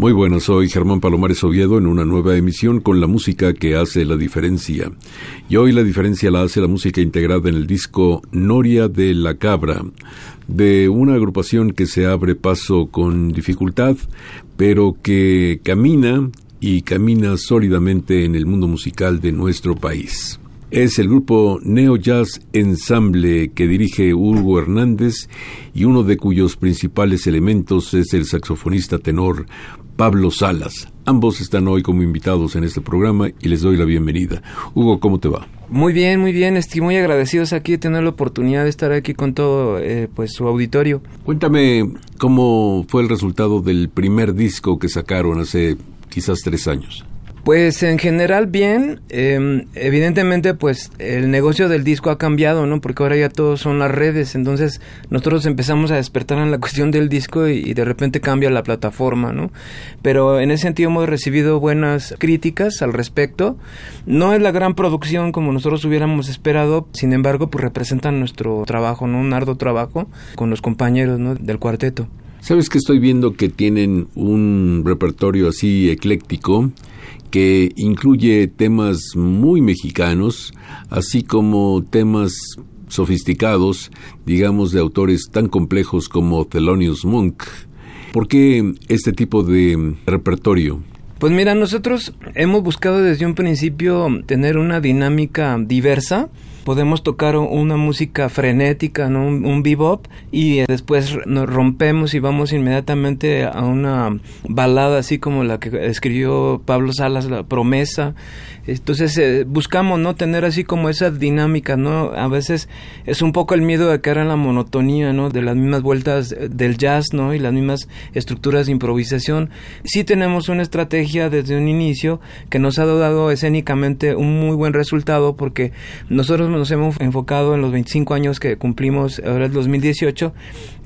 Muy buenas, soy Germán Palomares Oviedo en una nueva emisión con la música que hace la diferencia. Y hoy la diferencia la hace la música integrada en el disco Noria de la Cabra, de una agrupación que se abre paso con dificultad, pero que camina y camina sólidamente en el mundo musical de nuestro país. Es el grupo Neo Jazz Ensemble que dirige Hugo Hernández y uno de cuyos principales elementos es el saxofonista tenor Pablo Salas. Ambos están hoy como invitados en este programa y les doy la bienvenida. Hugo, ¿cómo te va? Muy bien, muy bien. Estoy muy agradecidos aquí de tener la oportunidad de estar aquí con todo eh, pues su auditorio. Cuéntame cómo fue el resultado del primer disco que sacaron hace quizás tres años. Pues en general bien, em, evidentemente pues el negocio del disco ha cambiado, ¿no? Porque ahora ya todos son las redes, entonces nosotros empezamos a despertar en la cuestión del disco y, de repente cambia la plataforma, ¿no? Pero en ese sentido hemos recibido buenas críticas al respecto. No es la gran producción como nosotros hubiéramos esperado, sin embargo pues representan nuestro trabajo, ¿no? Un arduo trabajo con los compañeros. Del cuarteto. Sabes que estoy viendo que tienen un repertorio así ecléctico que incluye temas muy mexicanos, así como temas sofisticados, digamos, de autores tan complejos como Thelonious Monk. ¿Por qué este tipo de repertorio? Pues mira, nosotros hemos buscado desde un principio tener una dinámica diversa podemos tocar una música frenética, ¿no? un, bebop, y después nos rompemos y vamos inmediatamente a una balada así como la que escribió Pablo Salas, La Promesa. Entonces eh, buscamos no tener así como esa dinámica, ¿no? A veces es un poco el miedo de caer en la monotonía, ¿no? De las mismas vueltas del jazz, ¿no? Y las mismas estructuras de improvisación. Sí tenemos una estrategia desde un inicio que nos ha dado escénicamente un muy buen resultado porque nosotros nos hemos enfocado en los 25 años que cumplimos ahora el 2018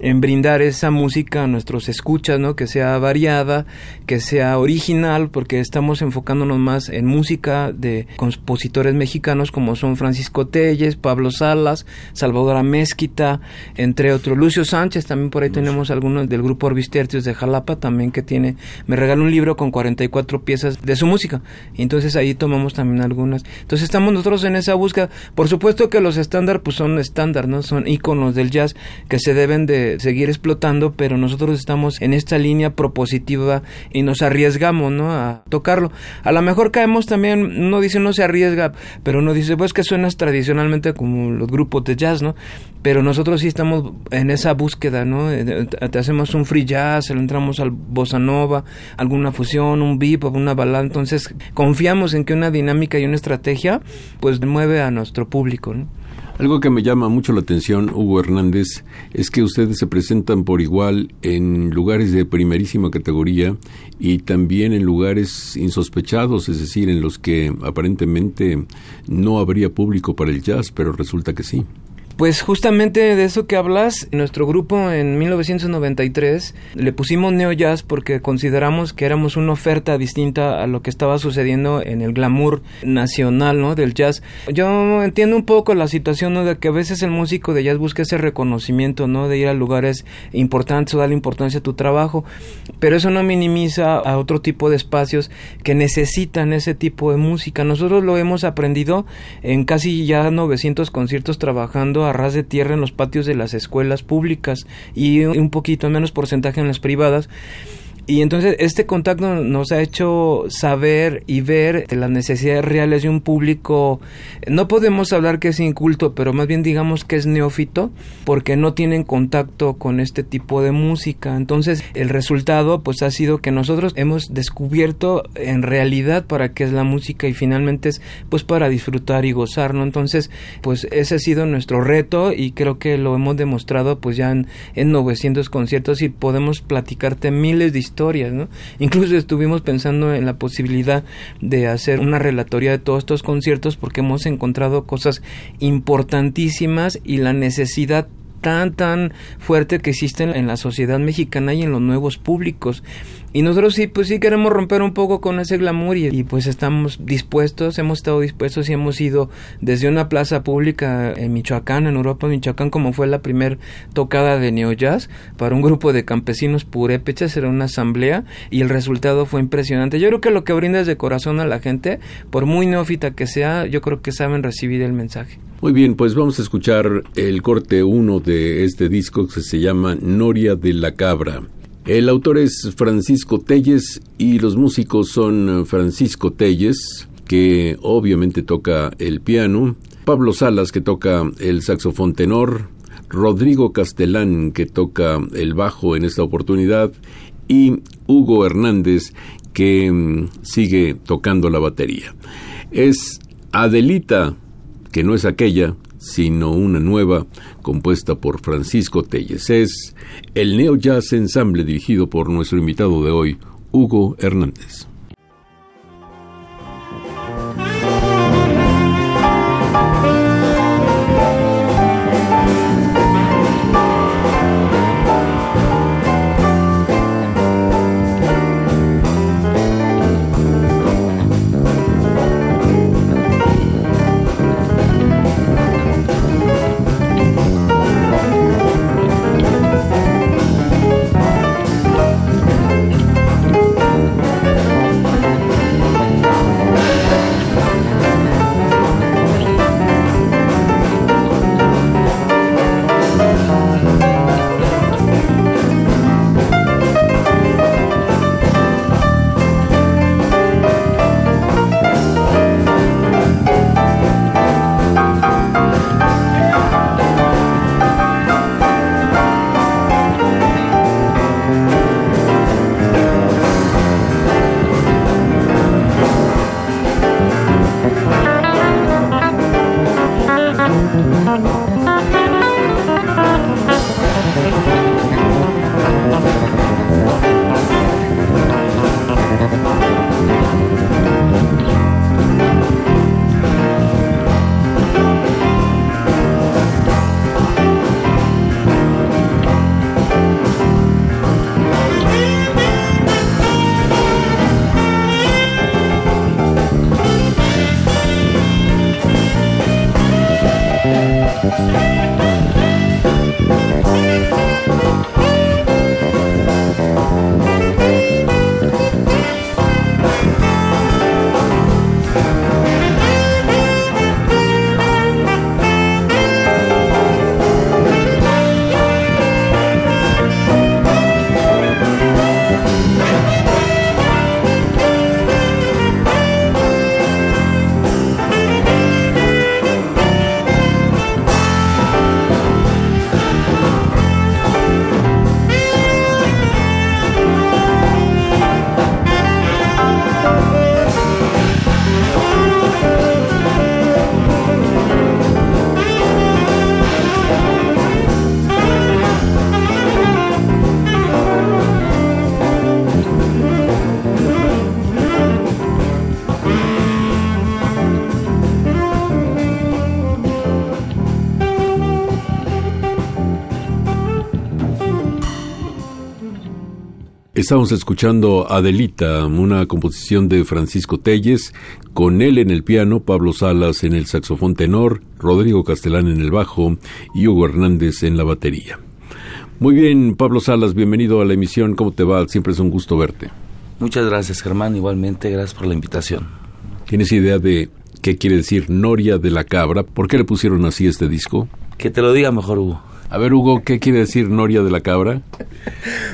en brindar esa música a nuestros escuchas, ¿no? Que sea variada, que sea original, porque estamos enfocándonos más en música de compositores mexicanos como son Francisco Telles, Pablo Salas, Salvador Amezquita, entre otros. Lucio Sánchez, también por ahí tenemos algunos del grupo Orbistertios de Jalapa, también que tiene, me regaló un libro con 44 piezas de su música. Y entonces ahí tomamos también algunas. Entonces estamos nosotros en esa búsqueda. Por supuesto que los estándar pues son estándar, ¿no? Son iconos del jazz que se deben de seguir explotando, pero nosotros estamos en esta línea propositiva y nos arriesgamos, ¿no? A tocarlo. A lo mejor caemos también, uno dice no se arriesga, pero uno dice, pues que suenas tradicionalmente como los grupos de jazz, ¿no? Pero nosotros sí estamos en esa búsqueda, ¿no? Eh, te hacemos un free jazz, le entramos al bossa nova, alguna fusión, un bebop, una balada, entonces confiamos en que una dinámica y una estrategia pues mueve a nuestro público, ¿no? Algo que me llama mucho la atención, Hugo Hernández, es que ustedes se presentan por igual en lugares de primerísima categoría y también en lugares insospechados, es decir, en los que aparentemente no habría público para el jazz, pero resulta que sí. Pues justamente de eso que hablas, nuestro grupo en 1993 le pusimos neo jazz porque consideramos que éramos una oferta distinta a lo que estaba sucediendo en el glamour nacional, ¿no? Del jazz. Yo entiendo un poco la situación, ¿no? De que a veces el músico de jazz busca ese reconocimiento, ¿no? De ir a lugares importantes o darle importancia a tu trabajo, pero eso no minimiza a otro tipo de espacios que necesitan ese tipo de música. Nosotros lo hemos aprendido en casi ya 900 conciertos trabajando a ras de tierra en los patios de las escuelas públicas y un poquito menos porcentaje en las privadas. Y entonces este contacto nos ha hecho saber y ver las necesidades reales de un público. No podemos hablar que es inculto, pero más bien digamos que es neófito, porque no tienen contacto con este tipo de música. Entonces el resultado pues ha sido que nosotros hemos descubierto en realidad para qué es la música y finalmente es pues para disfrutar y gozar, ¿no? Entonces pues ese ha sido nuestro reto y creo que lo hemos demostrado pues ya en, en 900 conciertos y podemos platicarte miles de historias, ¿no? Incluso estuvimos pensando en la posibilidad de hacer una relatoría de todos estos conciertos porque hemos encontrado cosas importantísimas y la necesidad tan tan fuerte que existe en la sociedad mexicana y en los nuevos públicos y nosotros sí, pues sí queremos romper un poco con ese glamour y, pues estamos dispuestos, hemos estado dispuestos y hemos ido desde una plaza pública en Michoacán, en Europa, Michoacán, como fue la primer tocada de Neo Jazz para un grupo de campesinos purépechas, era una asamblea y el resultado fue impresionante. Yo creo que lo que brindas de corazón a la gente, por muy neófita que sea, yo creo que saben recibir el mensaje. Muy bien, pues vamos a escuchar el corte 1 de este disco que se llama Noria de la Cabra. El autor es Francisco Telles y los músicos son Francisco Telles, que obviamente toca el piano, Pablo Salas, que toca el saxofón tenor, Rodrigo Castelán, que toca el bajo en esta oportunidad, y Hugo Hernández, que mm, sigue tocando la batería. Es Adelita, que no es aquella, sino una nueva compuesta por Francisco Telles. Es el Neo Jazz Ensemble dirigido por nuestro invitado de hoy, Hugo Hernández. Estamos escuchando Adelita, una composición de Francisco Telles, con él en el piano, Pablo Salas en el saxofón tenor, Rodrigo Castelán en el bajo y Hugo Hernández en la batería. Muy bien, Pablo Salas, bienvenido a la emisión. ¿Cómo te va? Siempre es un gusto verte. Muchas gracias, Germán. Igualmente, gracias por la invitación. ¿Tienes idea de qué quiere decir Noria de la Cabra? ¿Por qué le pusieron así este disco? Que te lo diga mejor, Hugo. A ver, Hugo, ¿qué quiere decir Noria de la Cabra?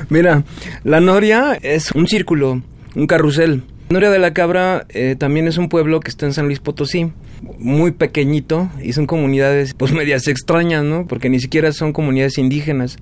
Mira, la Noria es un círculo, un carrusel. Noria de la Cabra eh, también es un pueblo que está en San Luis Potosí, muy pequeñito y son comunidades pues medias extrañas, ¿no? Porque ni siquiera son comunidades indígenas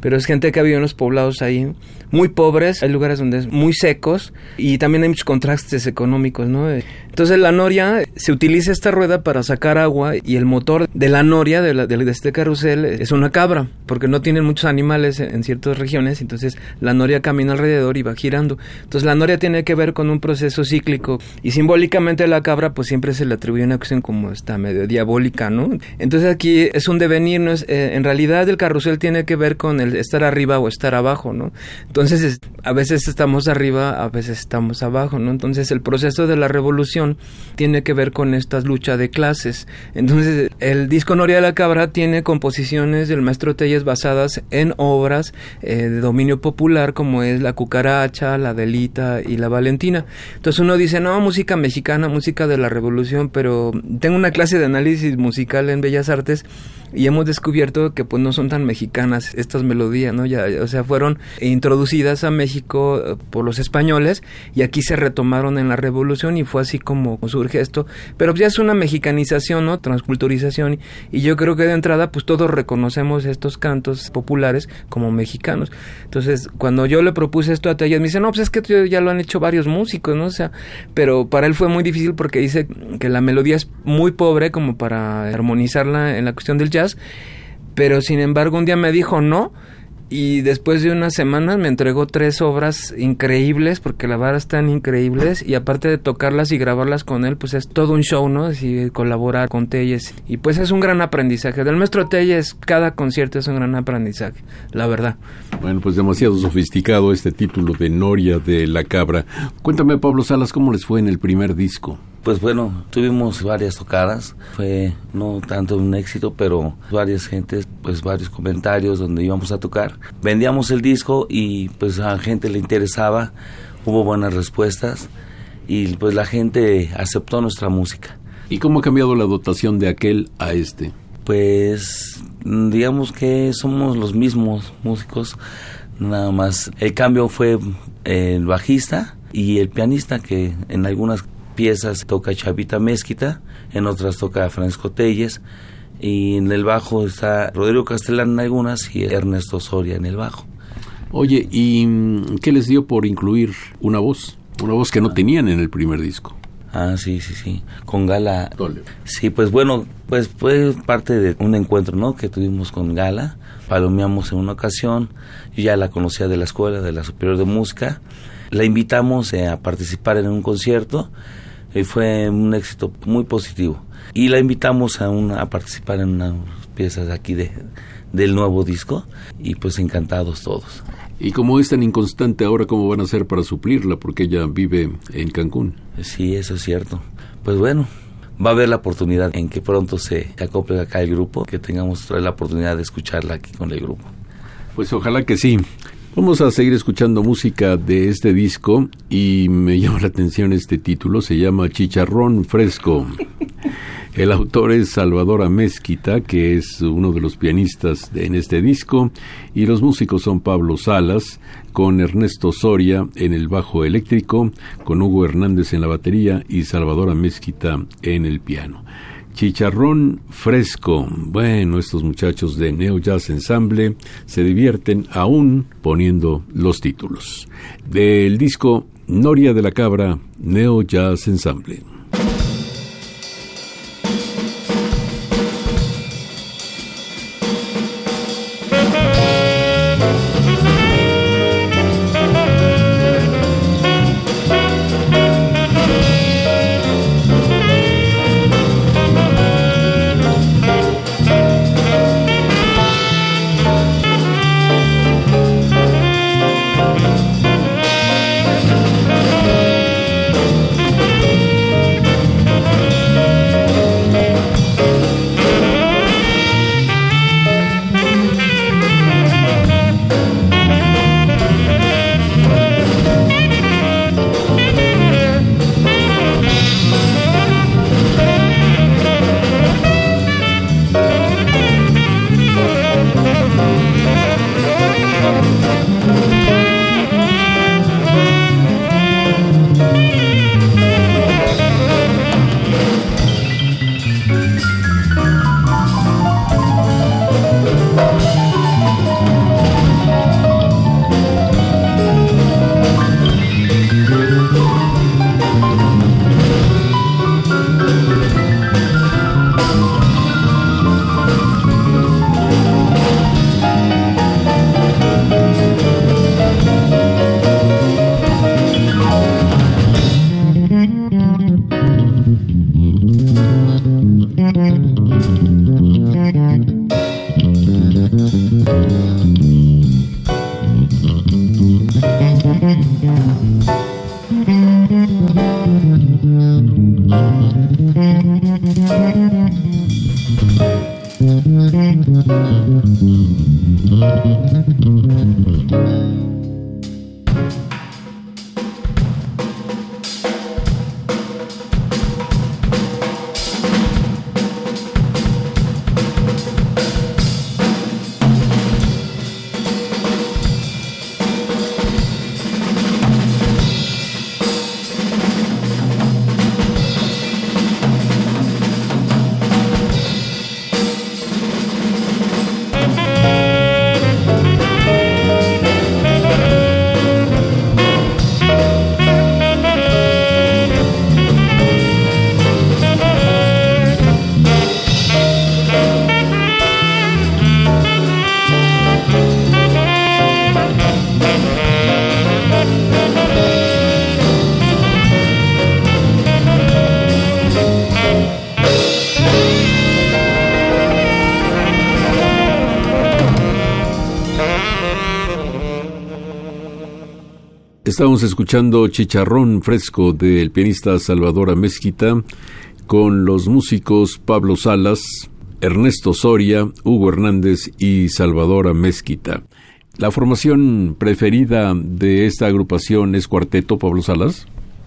pero es gente que ha vivido en los poblados ahí, muy pobres, hay lugares donde es muy secos y también hay muchos contrastes económicos, ¿no? Entonces la noria, se utiliza esta rueda para sacar agua y el motor de la noria, de, de, este carrusel, es una cabra, porque no tienen muchos animales en, ciertas regiones, entonces la noria camina alrededor y va girando. Entonces la noria tiene que ver con un proceso cíclico y simbólicamente la cabra pues siempre se le atribuye una cuestión como esta medio diabólica, ¿no? Entonces aquí es un devenir, ¿no? Es, eh, en realidad el carrusel tiene que ver con el estar arriba o estar abajo, ¿no? Entonces, a veces estamos arriba, a veces estamos abajo, ¿no? Entonces, el proceso de la revolución tiene que ver con estas luchas de clases. Entonces, el disco Noria de la Cabra tiene composiciones del maestro Telles basadas en obras eh, de dominio popular como es La Cucaracha, La Delita y La Valentina. Entonces, uno dice, no, música mexicana, música de la revolución, pero tengo una clase de análisis musical en Bellas Artes y hemos descubierto que pues no son tan mexicanas estas melodías, ¿no? Ya, o sea, fueron introducidas a México eh, por los españoles y aquí se retomaron en la revolución y fue así como surge esto, pero ya es una mexicanización, ¿no? Transculturización y yo creo que de entrada pues todos reconocemos estos cantos populares como mexicanos. Entonces, cuando yo le propuse esto a Tallas, me dice, "No, pues es que ya lo han hecho varios músicos, ¿no?" O sea, pero para él fue muy difícil porque dice que la melodía es muy pobre como para armonizarla en la cuestión del jazz pero sin embargo un día me dijo no y después de unas semanas me entregó tres obras increíbles porque la verdad están increíbles y aparte de tocarlas y grabarlas con él pues es todo un show no así colaborar con Telles y pues es un gran aprendizaje. Del maestro Telles cada concierto es un gran aprendizaje la verdad. Bueno pues demasiado sofisticado este título de Noria de la Cabra. Cuéntame Pablo Salas cómo les fue en el primer disco pues bueno, tuvimos varias tocadas, fue no tanto un éxito, pero varias gentes, pues varios comentarios donde íbamos a tocar. Vendíamos el disco y pues a la gente le interesaba, hubo buenas respuestas y pues la gente aceptó nuestra música. ¿Y cómo ha cambiado la dotación de aquel a este? Pues digamos que somos los mismos músicos, nada más el cambio fue el bajista y el pianista que en algunas piezas toca Chavita Mezquita, en otras toca Francisco Telles, y en el bajo está Rodrigo Castellán en algunas y Ernesto Soria en el bajo. Oye, ¿y mm, qué les dio por incluir una voz? Una voz que no tenían en el primer disco. Ah, sí, sí, sí. Con Gala. Sí, pues bueno, pues fue parte de un encuentro, ¿no? Que tuvimos con Gala. Palomeamos en una ocasión. Yo ya la conocía de la escuela, de la Superior de Música. La invitamos eh, a participar en un concierto y fue un éxito muy positivo. Y la invitamos a, una, a participar en unas piezas aquí de, del nuevo disco y pues encantados todos. Y como es tan inconstante ahora, ¿cómo van a hacer para suplirla? Porque ella vive en Cancún. Sí, eso es cierto. Pues bueno, va a haber la oportunidad en que pronto se acople acá el grupo, que tengamos la oportunidad de escucharla aquí con el grupo. Pues ojalá que sí. Vamos a seguir escuchando música de este disco y me llama la atención este título, se llama Chicharrón Fresco. El autor es Salvador Amezquita, que es uno de los pianistas en este disco, y los músicos son Pablo Salas, con Ernesto Soria en el bajo eléctrico, con Hugo Hernández en la batería y Salvador Amezquita en el piano. Chicharrón fresco. Bueno, estos muchachos de Neo Jazz Ensemble se divierten aún poniendo los títulos. Del disco Noria de la Cabra, Neo Jazz Ensemble. Estamos escuchando Chicharrón Fresco del pianista Salvador Amezquita con los músicos Pablo Salas, Ernesto Soria, Hugo Hernández y Salvador Amezquita. ¿La formación preferida de esta agrupación es cuarteto, Pablo Salas?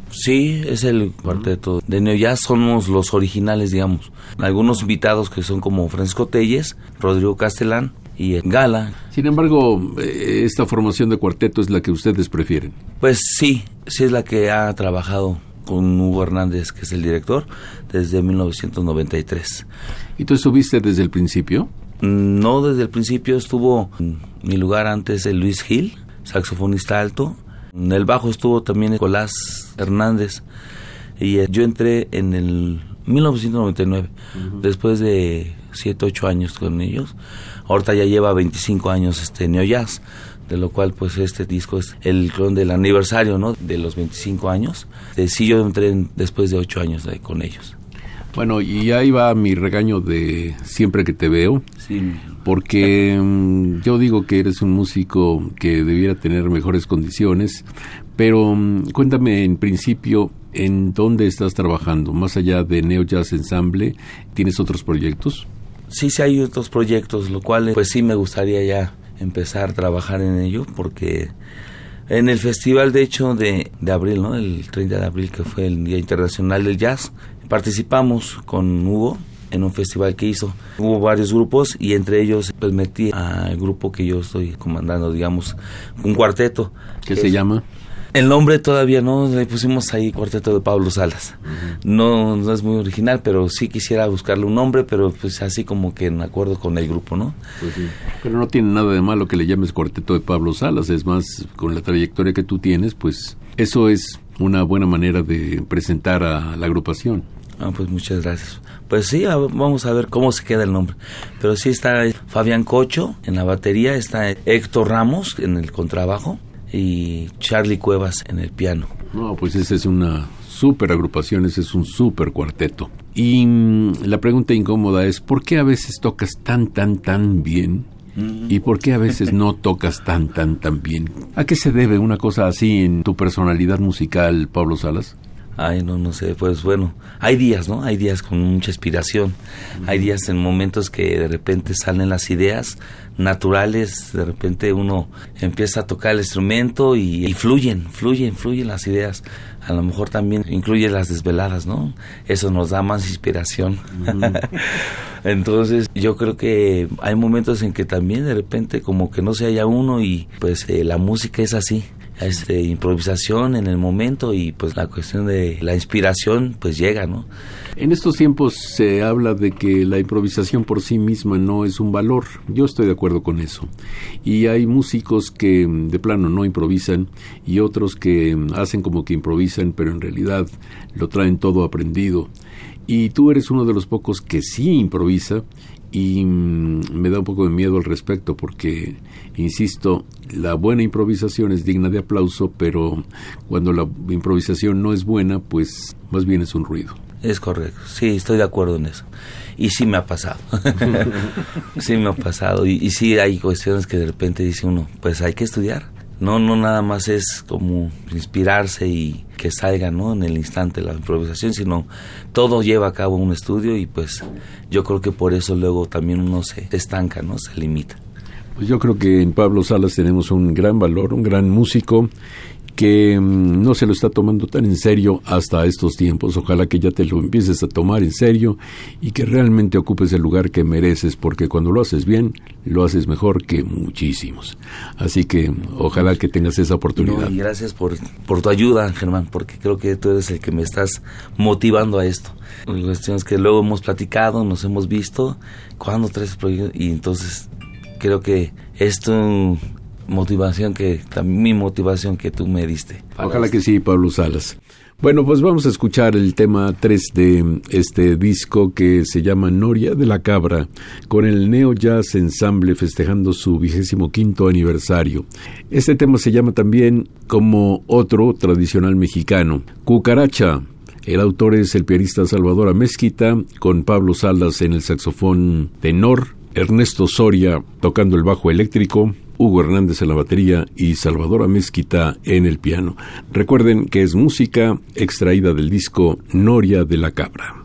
Sí, es el cuarteto de Neo Jazz, somos los originales, digamos. Algunos invitados que son como Francisco Telles, Rodrigo Castellán, y en Gala. Sin embargo, eh, esta formación de cuarteto es la que ustedes prefieren. Pues sí, sí es la que ha trabajado con Hugo Hernández, que es el director, desde 1993. ¿Y tú estuviste desde el principio? No, desde el principio estuvo en mi lugar antes el Luis Gil, saxofonista alto. En el bajo estuvo también Nicolás Hernández. Y eh, yo entré en el 1999, después de 7, 8 años con ellos. Ahorita ya lleva 25 años este Neo Jazz, de lo cual pues este disco es el clon del aniversario, ¿no? De los 25 años. Eh, sí, yo entré después de 8 años con ellos. Bueno, y ahí va mi regaño de siempre que te veo. Sí. Porque mm, yo digo que eres un músico que debiera tener mejores condiciones, pero mm, cuéntame en principio en dónde estás trabajando, más allá de Neo Jazz Ensemble, ¿tienes otros proyectos? Sí, sí hay otros proyectos, lo cual pues sí me gustaría ya empezar a trabajar en ello porque en el festival de hecho de, de abril, ¿no? El 30 de abril que fue el Día Internacional del Jazz, participamos con Hugo en un festival que hizo. Hubo varios grupos y entre ellos pues metí al grupo que yo estoy comandando, digamos, un cuarteto. ¿Qué se llama? El nombre todavía no, le pusimos ahí Cuarteto de Pablo Salas. no, no es muy original, pero sí quisiera buscarle un nombre, pero pues así como que en acuerdo con el grupo, ¿no? Pues sí. Pero no tiene nada de malo que le llames Cuarteto de Pablo Salas, es más, con la trayectoria que tú tienes, pues eso es una buena manera de presentar a la agrupación. Ah, pues muchas gracias. Pues sí, vamos a ver cómo se queda el nombre. Pero sí está Fabián Cocho en la batería, está Héctor Ramos en el contrabajo y Charlie Cuevas en el piano. No, pues esa es una super agrupación, ese es un super cuarteto. Y mm, la pregunta incómoda es, ¿por qué a veces tocas tan, tan, tan bien? ¿Y por qué a veces no tocas tan, tan, tan bien? ¿A qué se debe una cosa así en tu personalidad musical, Pablo Salas? Ay, no, no sé, pues bueno, hay días, ¿no? Hay días con mucha inspiración, hay días en momentos que de repente salen las ideas naturales, de repente uno empieza a tocar el instrumento y, fluyen, fluyen, fluyen las ideas. A lo mejor también incluye las desveladas, ¿no? Eso nos da más inspiración. Entonces yo creo que hay momentos en que también de repente como que no se haya uno y pues eh, la música es así este, improvisación en el momento y pues la cuestión de la inspiración pues llega, ¿no? En estos tiempos se habla de que la improvisación por sí misma no es un valor. Yo estoy de acuerdo con eso. Y hay músicos que de plano no improvisan y otros que hacen como que improvisan, pero en realidad lo traen todo aprendido. Y tú eres uno de los pocos que sí improvisa y mm, me da un poco de miedo al respecto porque, insisto, la buena improvisación es digna de aplauso, pero cuando la improvisación no es buena, pues más bien es un ruido. Es correcto, sí, estoy de acuerdo en eso. Y sí me ha pasado. sí me ha pasado. Y, y sí hay cuestiones que de repente dice uno, pues hay que estudiar. No, no nada más es como inspirarse y que salga, ¿no? En el instante la improvisación, sino todo lleva a cabo un estudio y pues yo creo que por eso luego también uno se estanca, ¿no? Se limita. Pues yo creo que en Pablo Salas tenemos un gran valor, un gran músico que mm, no se lo está tomando tan en serio hasta estos tiempos. Ojalá que ya te lo empieces a tomar en serio y que realmente ocupes el lugar que mereces, porque cuando lo haces bien, lo haces mejor que muchísimos. Así que ojalá que tengas esa oportunidad. y gracias por, por tu ayuda, Germán, porque creo que tú eres el que me estás motivando a esto. La cuestión es que luego hemos platicado, nos hemos visto, cuando traes proyectos? Y entonces creo que esto motivación que, mi motivación que tú me diste. Ojalá que sí, Pablo Salas. Bueno, pues vamos a escuchar el tema 3 de este disco que se llama Noria de la Cabra, con el Neo Jazz Ensemble festejando su vigésimo quinto aniversario. Este tema se llama también como otro tradicional mexicano, Cucaracha. El autor es el pianista Salvador Amezquita, con Pablo Salas en el saxofón tenor, Ernesto Soria tocando el bajo eléctrico, Hugo Hernández en la batería y Salvador Amezquita en el piano. Recuerden que es música extraída del disco Noria de la Cabra.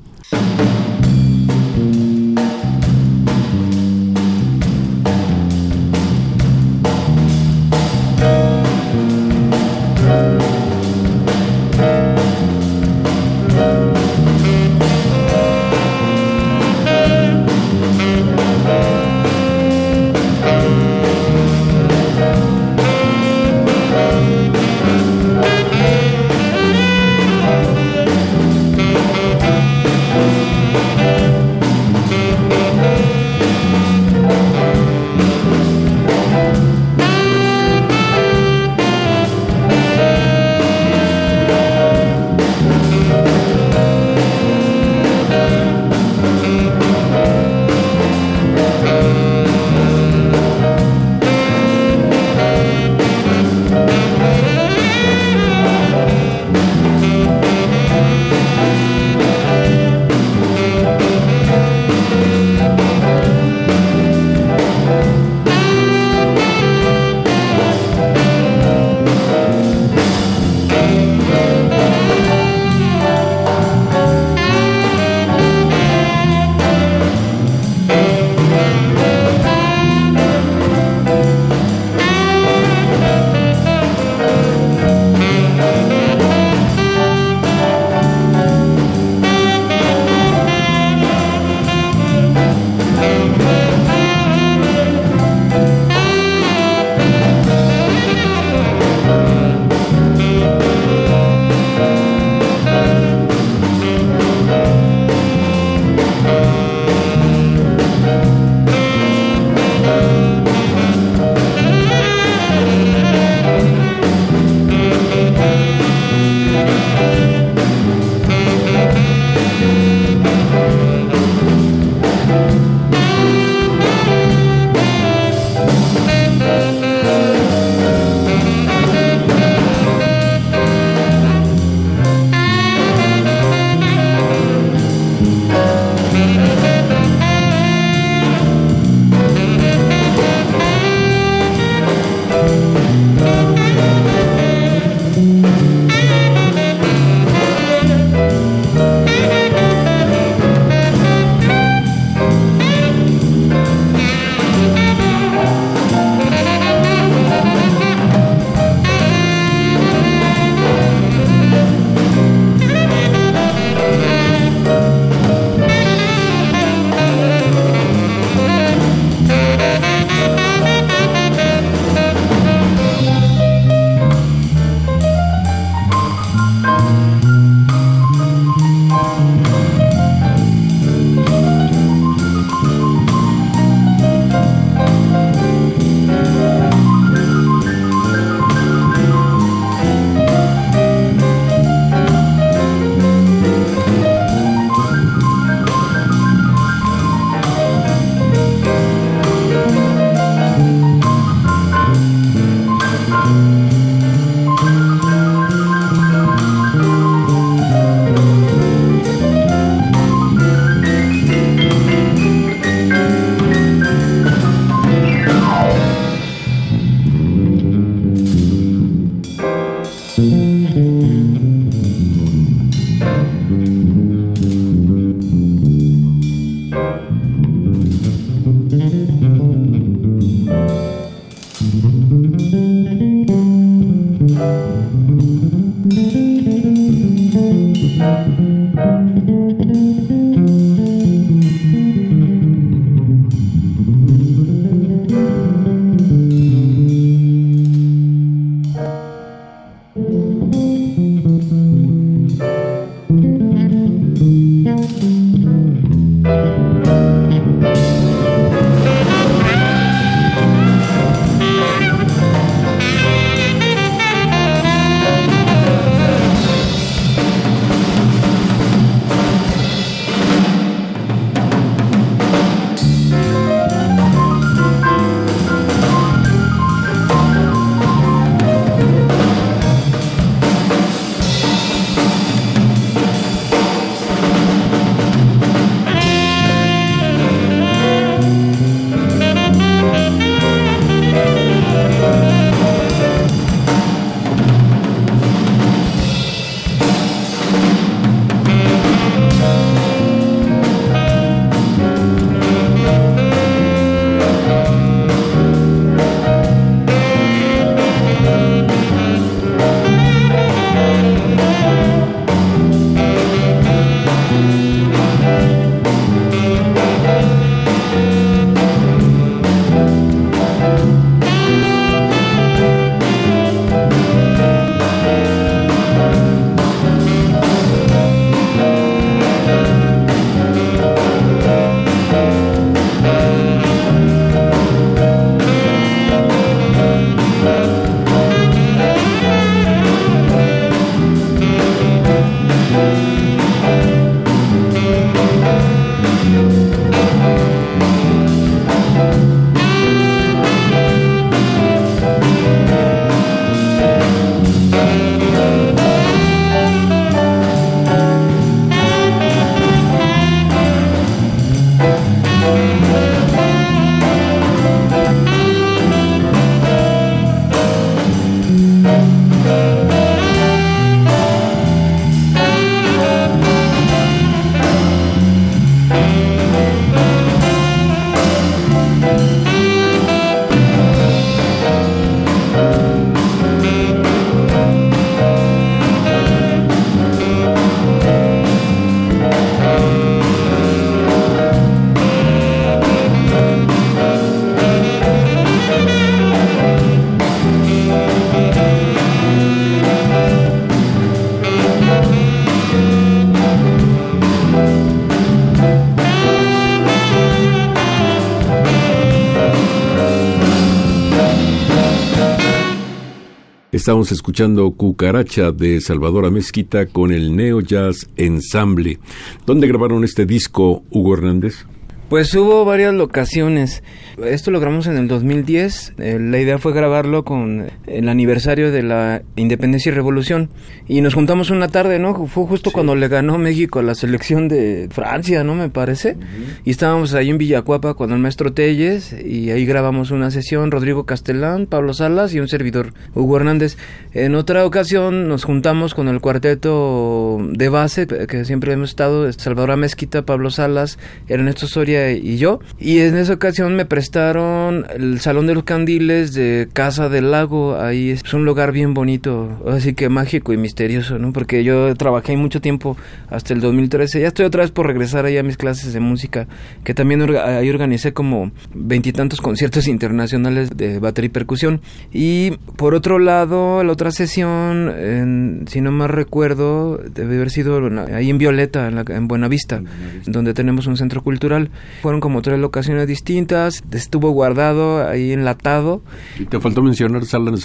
Estamos escuchando Cucaracha de Salvador Mezquita con el Neo Jazz Ensemble. ¿Dónde grabaron este disco, Hugo Hernández? Pues hubo varias locaciones. Esto lo grabamos en el 2010. Eh, la idea fue grabarlo con el aniversario de la independencia y revolución. Y nos juntamos una tarde, ¿no? Fue justo cuando le ganó México a la selección de Francia, ¿no? Me parece. Y estábamos ahí en Villacuapa con el maestro Telles. Y ahí grabamos una sesión. Rodrigo Castellán, Pablo Salas y un servidor, Hugo Hernández. En otra ocasión nos juntamos con el cuarteto de base que siempre hemos estado: Salvador Mezquita, Pablo Salas, Ernesto Soria y yo. Y en esa ocasión me prestaron el Salón de los Candiles de Casa del Lago. Ahí es un lugar bien bonito, así que mágico y misterioso, ¿no? Porque yo trabajé ahí mucho tiempo hasta el 2013. Ya estoy otra vez por regresar ahí a mis clases de música, que también ahí organicé como veintitantos conciertos internacionales de batería y percusión. Y por otro lado, la otra sesión, en, si no más recuerdo, debe haber sido ahí en Violeta, en, en Buenavista, donde tenemos un centro cultural. Fueron como tres locaciones distintas, estuvo guardado ahí enlatado. Y te faltó mencionar Sala de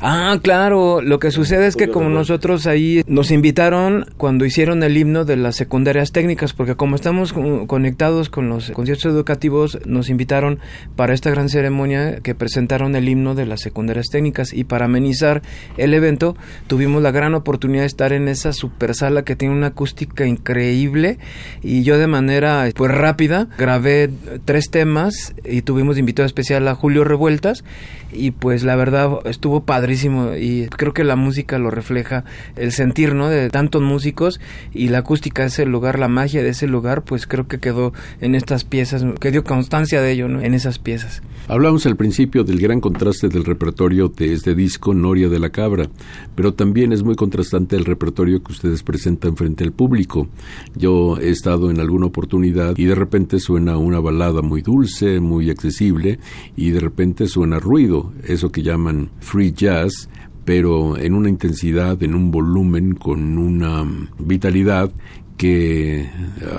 Ah, claro, lo que sucede es que como nosotros ahí nos invitaron cuando hicieron el himno de las secundarias técnicas, porque como estamos conectados con los conciertos educativos, nos invitaron para esta gran ceremonia que presentaron el himno de las secundarias técnicas. Y para amenizar el evento tuvimos la gran oportunidad de estar en esa super sala que tiene una acústica increíble. Y yo de manera pues rápida grabé tres temas y tuvimos invitado especial a Julio Revueltas. Y pues la verdad estuvo padrísimo y creo que la música lo refleja el sentir no de tantos músicos y la acústica de ese lugar la magia de ese lugar pues creo que quedó en estas piezas que dio constancia de ello ¿no? en esas piezas hablamos al principio del gran contraste del repertorio de este disco Noria de la Cabra pero también es muy contrastante el repertorio que ustedes presentan frente al público yo he estado en alguna oportunidad y de repente suena una balada muy dulce muy accesible y de repente suena ruido eso que llaman free jazz, pero en una intensidad, en un volumen, con una vitalidad que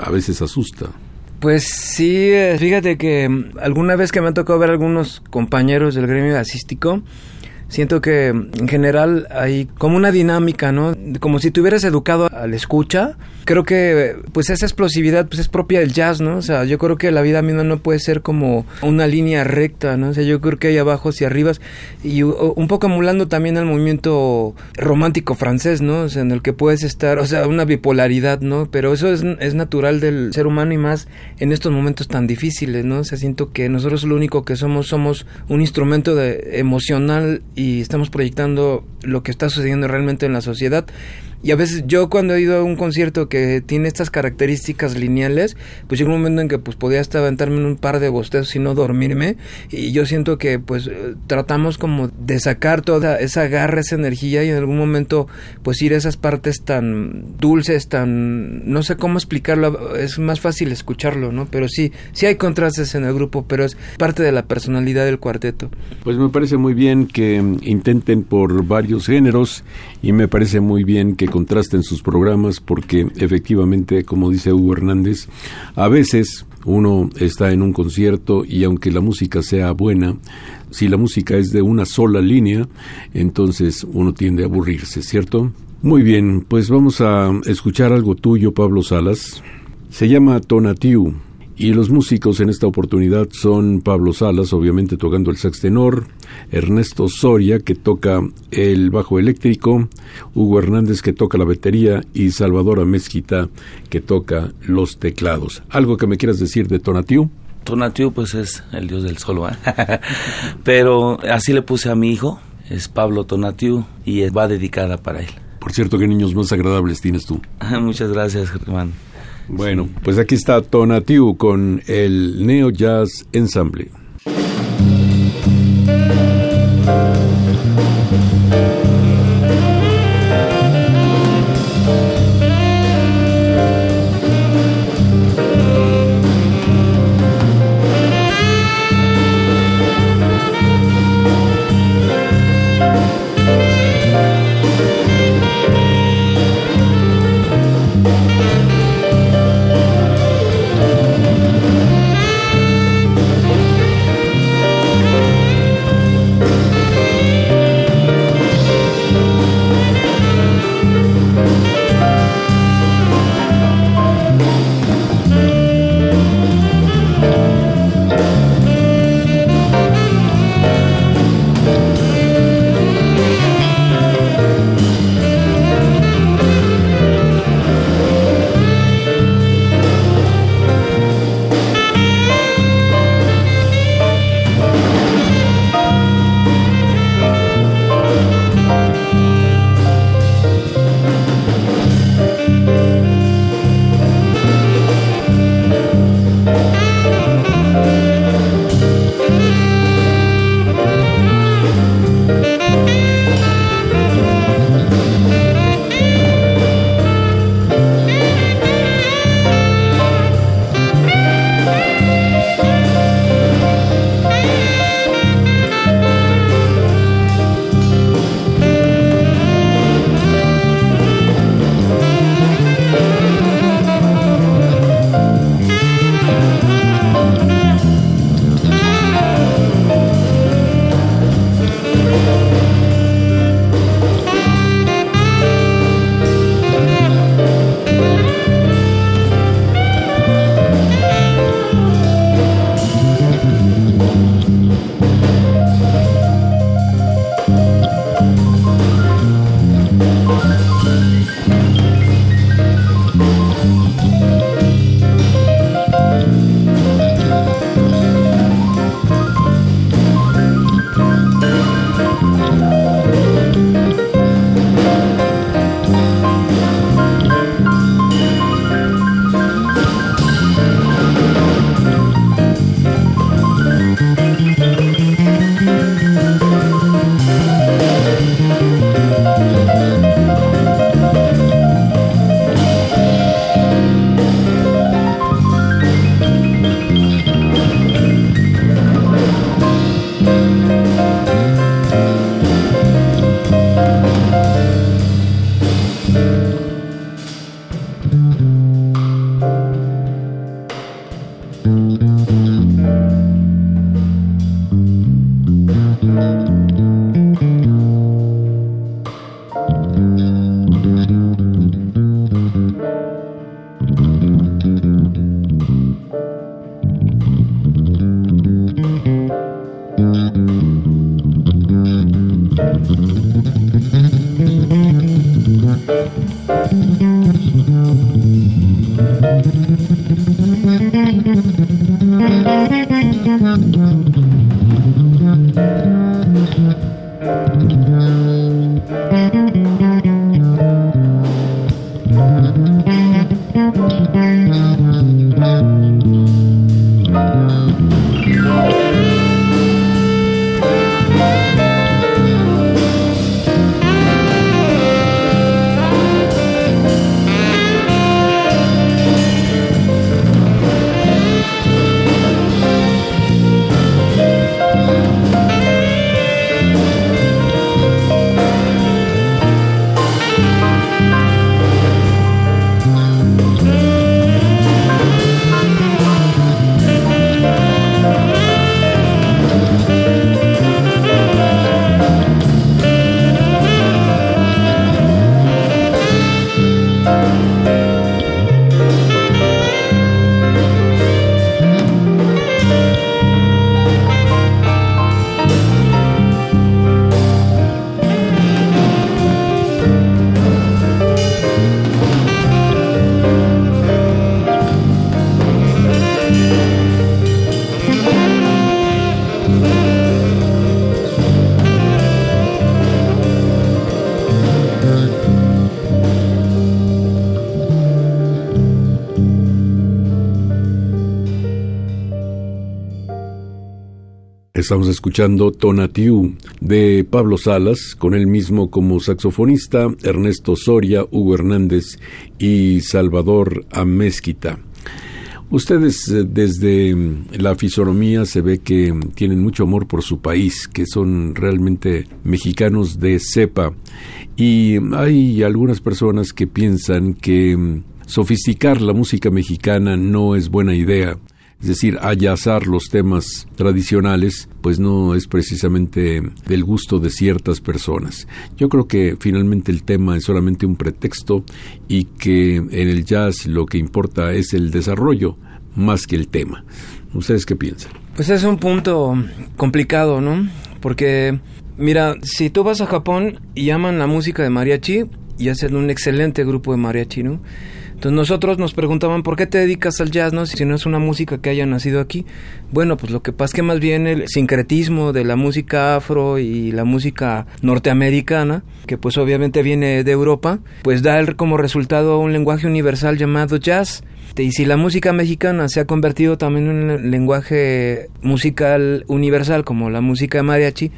a veces asusta. Pues sí, eh, fíjate que mm, alguna vez que me ha tocado ver algunos compañeros del gremio asístico, siento que en general hay como una dinámica, ¿no? Como si tuvieras educado al escucha. Creo que pues esa explosividad pues es propia del jazz, ¿no? O sea, yo creo que la vida misma no puede ser como una línea recta, ¿no? O sea, yo creo que hay abajos y arribas y un poco emulando también al movimiento romántico francés, ¿no? O sea, en el que puedes estar, o sea, una bipolaridad, ¿no? Pero eso es, es natural del ser humano y más en estos momentos tan difíciles, ¿no? O sea, siento que nosotros lo único que somos somos un instrumento de emocional y estamos proyectando lo que está sucediendo realmente en la sociedad y a veces yo cuando he ido a un concierto que tiene estas características lineales, pues llega un momento en que pues podía hasta aventarme en un par de bostezos y no dormirme. Y yo siento que pues eh, tratamos como de sacar toda esa garra, esa energía y en algún momento pues ir a esas partes tan dulces, tan... no sé cómo explicarlo, es más fácil escucharlo, ¿no? Pero sí, sí hay contrastes en el grupo, pero es parte de la personalidad del cuarteto. Pues me parece muy bien que intenten por varios géneros y me parece muy bien que contrasten sus programas porque efectivamente, como dice Hugo Hernández, a veces uno está en un concierto y aunque la música sea buena, si la música es de una sola línea, entonces uno tiende a aburrirse, ¿cierto? Muy bien, pues vamos a escuchar algo tuyo, Pablo Salas. Se llama Tonatiu y los músicos en esta oportunidad son Pablo Salas, obviamente tocando el sax tenor, Ernesto Soria, que toca el bajo eléctrico, Hugo Hernández, que toca la batería, y Salvador Amezquita, que toca los teclados. ¿Algo que me quieras decir de Tonatiu? Tonatiu, pues es el dios del sol, pero así le puse a mi hijo, es Pablo Tonatiu, y va dedicada para él. Por cierto, ¿qué niños más agradables tienes tú? Muchas gracias, Germán. Bueno, pues aquí está Tonatiu con el Neo Jazz Ensemble. Estamos escuchando Tonatiu de Pablo Salas, con él mismo como saxofonista, Ernesto Soria, Hugo Hernández y Salvador Amezquita. Ustedes eh, desde la fisonomía se ve que tienen mucho amor por su país, que son realmente mexicanos de cepa y hay algunas personas que piensan que sofisticar la música mexicana no es buena idea es decir, ayazar los temas tradicionales, pues no es precisamente del gusto de ciertas personas. Yo creo que finalmente el tema es solamente un pretexto y que en el jazz lo que importa es el desarrollo más que el tema. ¿Ustedes qué piensan? Pues es un punto complicado, ¿no? Porque, mira, si tú vas a Japón y llaman la música de mariachi y hacen un excelente grupo de mariachi, ¿no? Entonces nosotros nos preguntaban, ¿por qué te dedicas al jazz, no? Si no es una música que haya nacido aquí. Bueno, pues lo que pasa es que más bien el sincretismo de la música afro y la música norteamericana, que pues obviamente viene de Europa, pues da como resultado un lenguaje universal llamado jazz. Y si la música mexicana se ha convertido también en un lenguaje musical universal como la música mariachi,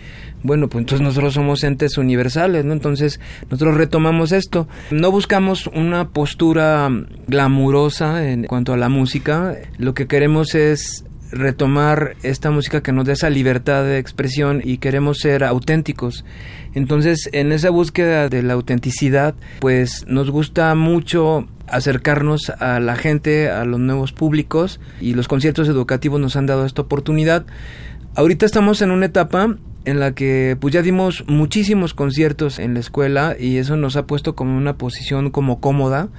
bueno, pues entonces nosotros somos entes universales, ¿no? Entonces nosotros retomamos esto. No buscamos una postura glamurosa en cuanto a la música, lo que queremos es retomar esta música que nos da esa libertad de expresión y queremos ser auténticos. Entonces, en esa búsqueda de la autenticidad, pues nos gusta mucho acercarnos a la gente, a los nuevos públicos y los conciertos educativos nos han dado esta oportunidad. Ahorita estamos en una etapa en la que pues ya dimos muchísimos conciertos en la escuela y eso nos ha puesto como una posición como cómoda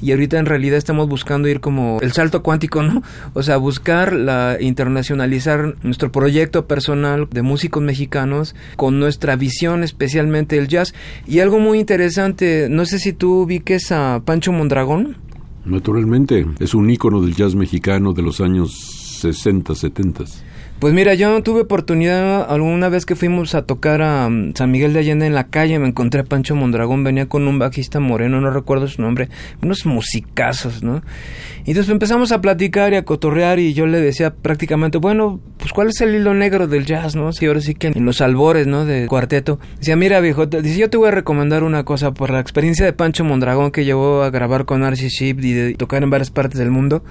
y ahorita en realidad estamos buscando ir como el salto cuántico, ¿no? O sea, buscar la internacionalizar nuestro proyecto personal de músicos mexicanos con nuestra visión especialmente el jazz y algo muy interesante, no sé si tú ubiques a Pancho Mondragón. Naturalmente, es un ícono del jazz mexicano de los años 60, 70. Pues mira, yo tuve oportunidad alguna vez que fuimos a tocar a mm, San Miguel de Allende en la calle, me encontré a Pancho Mondragón, venía con un bajista moreno, no recuerdo su nombre, unos musicazos, ¿no? Y entonces empezamos a platicar y a cotorrear y yo le decía prácticamente, bueno, pues cuál es el hilo negro del jazz, ¿no? Si ahora sí que en los albores, ¿no? De cuarteto. Decía, mira viejo, dice, yo te voy a recomendar una cosa por la experiencia de Pancho Mondragón que llevó a grabar con Archie Sheep y de tocar en varias partes del mundo.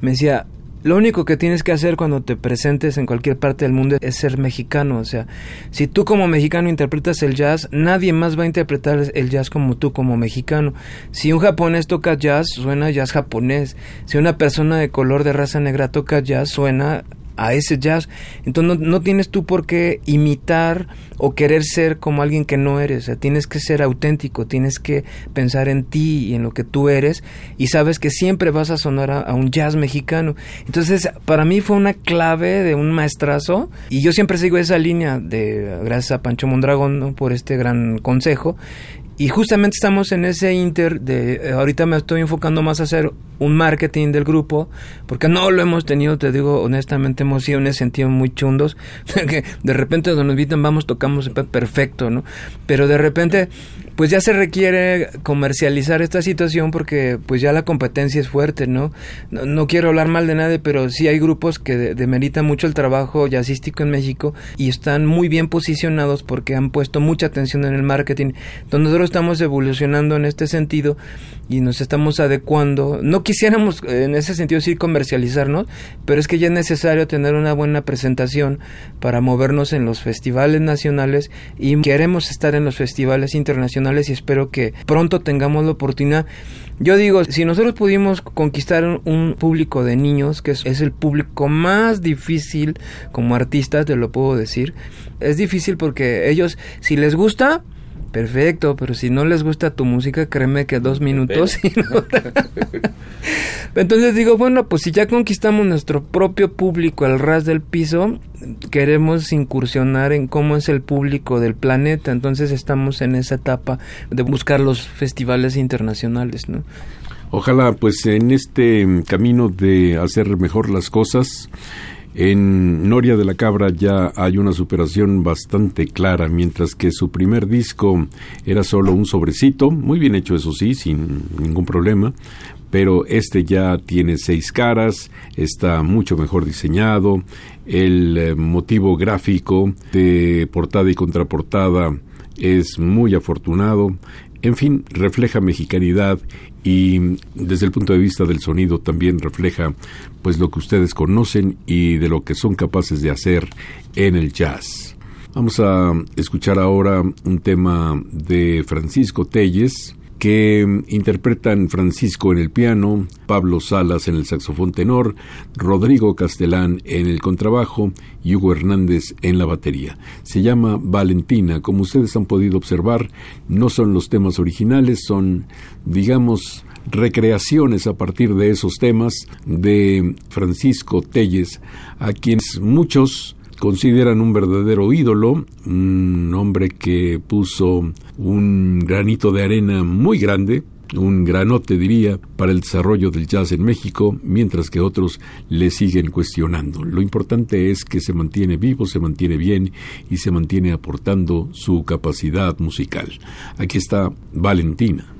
Me decía, lo único que tienes que hacer cuando te presentes en cualquier parte del mundo es ser mexicano. O sea, si tú como mexicano interpretas el jazz, nadie más va a interpretar el jazz como tú como mexicano. Si un japonés toca jazz, suena jazz japonés. Si una persona de color de raza negra toca jazz, suena a ese jazz. Entonces no, tienes tú por qué imitar o querer ser como alguien que no eres. tienes que ser auténtico, tienes que pensar en ti y en lo que tú eres y sabes que siempre vas a sonar a, un jazz mexicano. Entonces para mí fue una clave de un maestrazo y yo siempre sigo esa línea de gracias a Pancho Mondragón por este gran consejo y justamente estamos en ese inter de eh, ahorita me estoy enfocando más a hacer un marketing del grupo, porque no lo hemos tenido, te digo honestamente, hemos sido en ese sentido muy chundos, que de repente nos invitan vamos, tocamos perfecto, ¿no? Pero de repente pues ya se requiere comercializar esta situación porque pues ya la competencia es fuerte, ¿no? No, quiero hablar mal de nadie, pero sí hay grupos que demeritan mucho el trabajo jazzístico en México y están muy bien posicionados porque han puesto mucha atención en el marketing. Entonces nosotros estamos evolucionando en este sentido y nos estamos adecuando. No quisiéramos en ese sentido sí comercializarnos, pero es que ya es necesario tener una buena presentación para movernos en los festivales nacionales y queremos estar en los festivales internacionales y espero que pronto tengamos la oportunidad. Yo digo, si nosotros pudimos conquistar un, público de niños, que es, es, el público más difícil como artistas, te lo puedo decir, es difícil porque ellos, si les gusta, perfecto, pero si no les gusta tu música, créeme que dos minutos. Entonces digo, bueno, pues si ya conquistamos nuestro propio público al ras del piso, queremos incursionar en cómo es el público del planeta. Entonces estamos en esa etapa de buscar los festivales internacionales, ¿no? Ojalá, pues en este camino de hacer mejor las cosas, en Noria de la Cabra ya hay una superación bastante clara, mientras que su primer disco era solo un sobrecito, muy bien hecho eso sí, sin ningún problema, pero este ya tiene seis caras, está mucho mejor diseñado, el eh, motivo gráfico de portada y contraportada es muy afortunado, en fin, refleja mexicanidad y desde el punto de vista del sonido también refleja pues lo que ustedes conocen y de lo que son capaces de hacer en el jazz. Vamos a escuchar ahora un tema de Francisco Telles que interpretan Francisco en el piano, Pablo Salas en el saxofón tenor, Rodrigo Castelán en el contrabajo y Hugo Hernández en la batería. Se llama Valentina. Como ustedes han podido observar, no son los temas originales, son, digamos, recreaciones a partir de esos temas de Francisco Telles, a quienes muchos consideran un verdadero ídolo, un hombre que puso un granito de arena muy grande, un granote diría, para el desarrollo del jazz en México, mientras que otros le siguen cuestionando. Lo importante es que se mantiene vivo, se mantiene bien y se mantiene aportando su capacidad musical. Aquí está Valentina.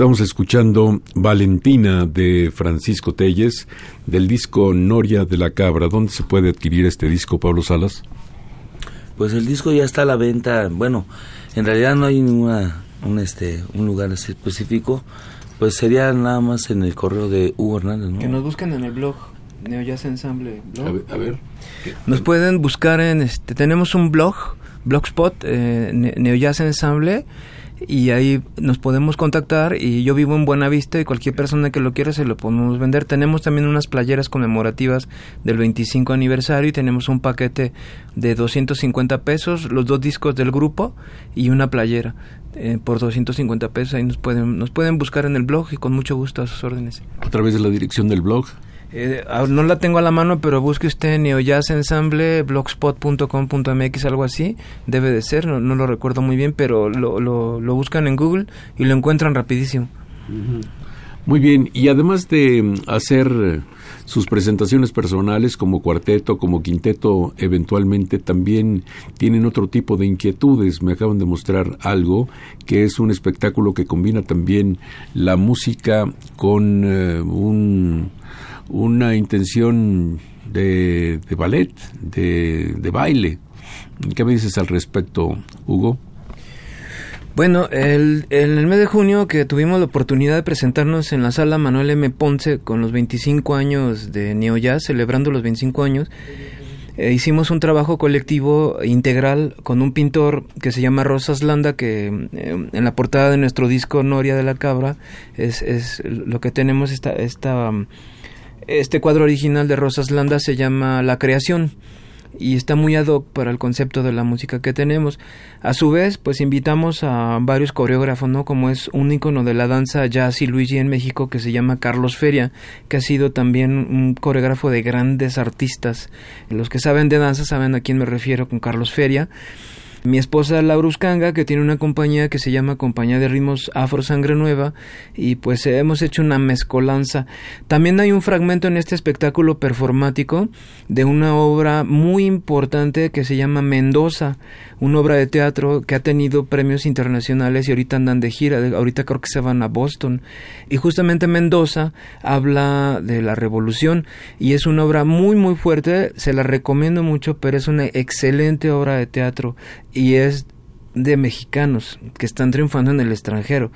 Estamos escuchando Valentina de Francisco Telles del disco Noria de la Cabra. ¿Dónde se puede adquirir este disco, Pablo Salas? Pues el disco ya está a la venta. Bueno, en realidad no hay ninguna un este un lugar específico. Pues sería nada más en el correo de Hugo Hernández, Que nos busquen en el blog Neo Jazz Ensemble. A ver, Nos pueden buscar en este. Tenemos un blog, Blogspot, eh, Neo Jazz Ensemble y ahí nos podemos contactar y yo vivo en Buenavista y cualquier persona que lo quiera se lo podemos vender. Tenemos también unas playeras conmemorativas del 25 aniversario y tenemos un paquete de 250 pesos, los dos discos del grupo y una playera eh, por 250 pesos. Ahí nos pueden, nos pueden buscar en el blog y con mucho gusto a sus órdenes. A través de la dirección del blog. Eh, ah, no la tengo a la mano, pero busque usted Jazz Ensemble, blogspot.com.mx, algo así. Debe de ser, no, lo recuerdo muy bien, pero lo, lo, buscan en Google y lo encuentran rapidísimo. Muy bien, y además de mm, hacer sus presentaciones personales como cuarteto, como quinteto, eventualmente también tienen otro tipo de inquietudes. Me acaban de mostrar algo que es un espectáculo que combina también la música con eh, un una intención de, ballet, de, de, baile. ¿Qué me dices al respecto, Hugo? Bueno, el, el, mes de junio que tuvimos la oportunidad de presentarnos en la sala Manuel M. Ponce con los 25 años de Neo celebrando los 25 años, eh, hicimos un trabajo colectivo integral con un pintor que se llama Rosas Landa, que eh, en la portada de nuestro disco Noria de la Cabra es, es lo que tenemos esta... esta este cuadro original de Rosas Landa se llama La Creación y está muy ad hoc para el concepto de la música que tenemos. A su vez, pues invitamos a varios coreógrafos, ¿no? Como es un ícono de la danza jazz y en México que se llama Carlos Feria, que ha sido también un coreógrafo de grandes artistas. Los que saben de danza saben a quién me refiero con Carlos Feria. Mi esposa Laura Uscanga, que tiene una compañía que se llama Compañía de Ritmos Afro Sangre Nueva, y pues hemos hecho una mezcolanza. También hay un fragmento en este espectáculo performático de una obra muy importante que se llama Mendoza, una obra de teatro que ha tenido premios internacionales y ahorita andan de gira, ahorita creo que se van a Boston. Y justamente Mendoza habla de la revolución y es una obra muy muy fuerte, se la recomiendo mucho, pero es una excelente obra de teatro y es de mexicanos que están triunfando en el extranjero.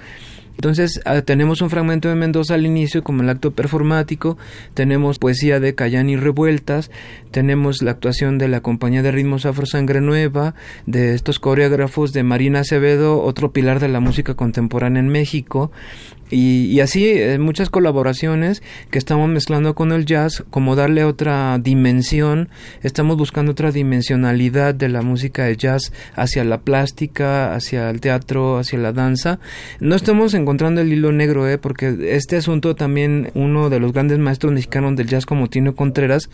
Entonces ah, tenemos un fragmento de Mendoza al inicio como el acto performático, tenemos poesía de Cayani Revueltas, tenemos la actuación de la compañía de ritmos Afro Sangre Nueva, de estos coreógrafos de Marina Acevedo, otro pilar de la música contemporánea en México, y, así eh, muchas colaboraciones que estamos mezclando con el jazz, como darle otra dimensión, estamos buscando otra dimensionalidad de la música de jazz hacia la plástica, hacia el teatro, hacia la danza. No estamos encontrando el hilo negro, ¿eh? porque este asunto también uno de los grandes maestros mexicanos del jazz como Tino Contreras,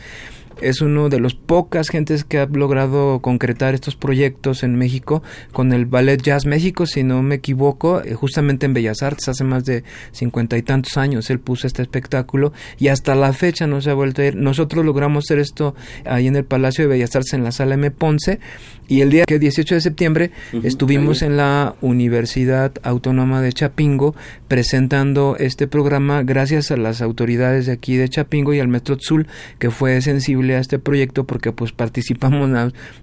es uno de los pocas gentes que ha logrado concretar estos proyectos en México con el Ballet Jazz México, si no me equivoco, eh, justamente en Bellas Artes hace más de cincuenta y tantos años él puso este espectáculo y hasta la fecha no se ha vuelto a ir. Nosotros logramos hacer esto ahí en el Palacio de Bellas Artes en la sala M. Ponce y el día que 18 de septiembre estuvimos en la Universidad Autónoma de Chapingo presentando este programa gracias a las autoridades de aquí de Chapingo y al Metro Tzul que fue sensible a este proyecto porque pues participamos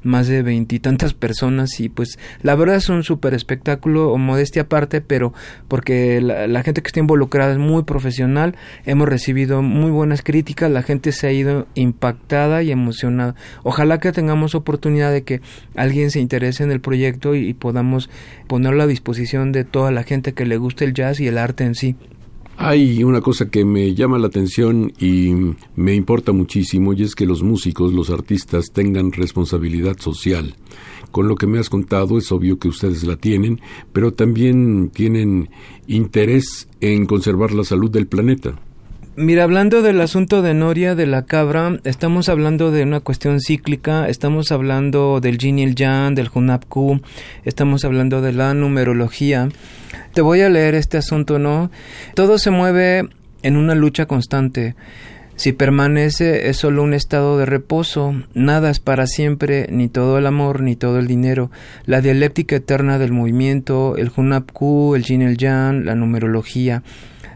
más de veintitantas personas y pues la verdad es un súper espectáculo o modestia aparte, pero porque la, gente que está involucrada es muy profesional, hemos recibido muy buenas críticas, la gente se ha ido impactada y emocionada. Ojalá que tengamos oportunidad de que alguien se interese en el proyecto y podamos ponerlo a disposición de toda la gente que le guste el jazz y el arte en sí. Hay una cosa que me llama la atención y me importa muchísimo y es que los músicos, los artistas tengan responsabilidad social. Con lo que me has contado es obvio que ustedes la tienen, pero también tienen interés en conservar la salud del planeta. Mira, hablando del asunto de Noria, de la cabra, estamos hablando de una cuestión cíclica, estamos hablando del yin y el yang, del hunapku, estamos hablando de la numerología. Te voy a leer este asunto, ¿no? Todo se mueve en una lucha constante. Si permanece es solo un estado de reposo, nada es para siempre, ni todo el amor, ni todo el dinero. La dialéctica eterna del movimiento, el hunapku, el yin el yang, la numerología.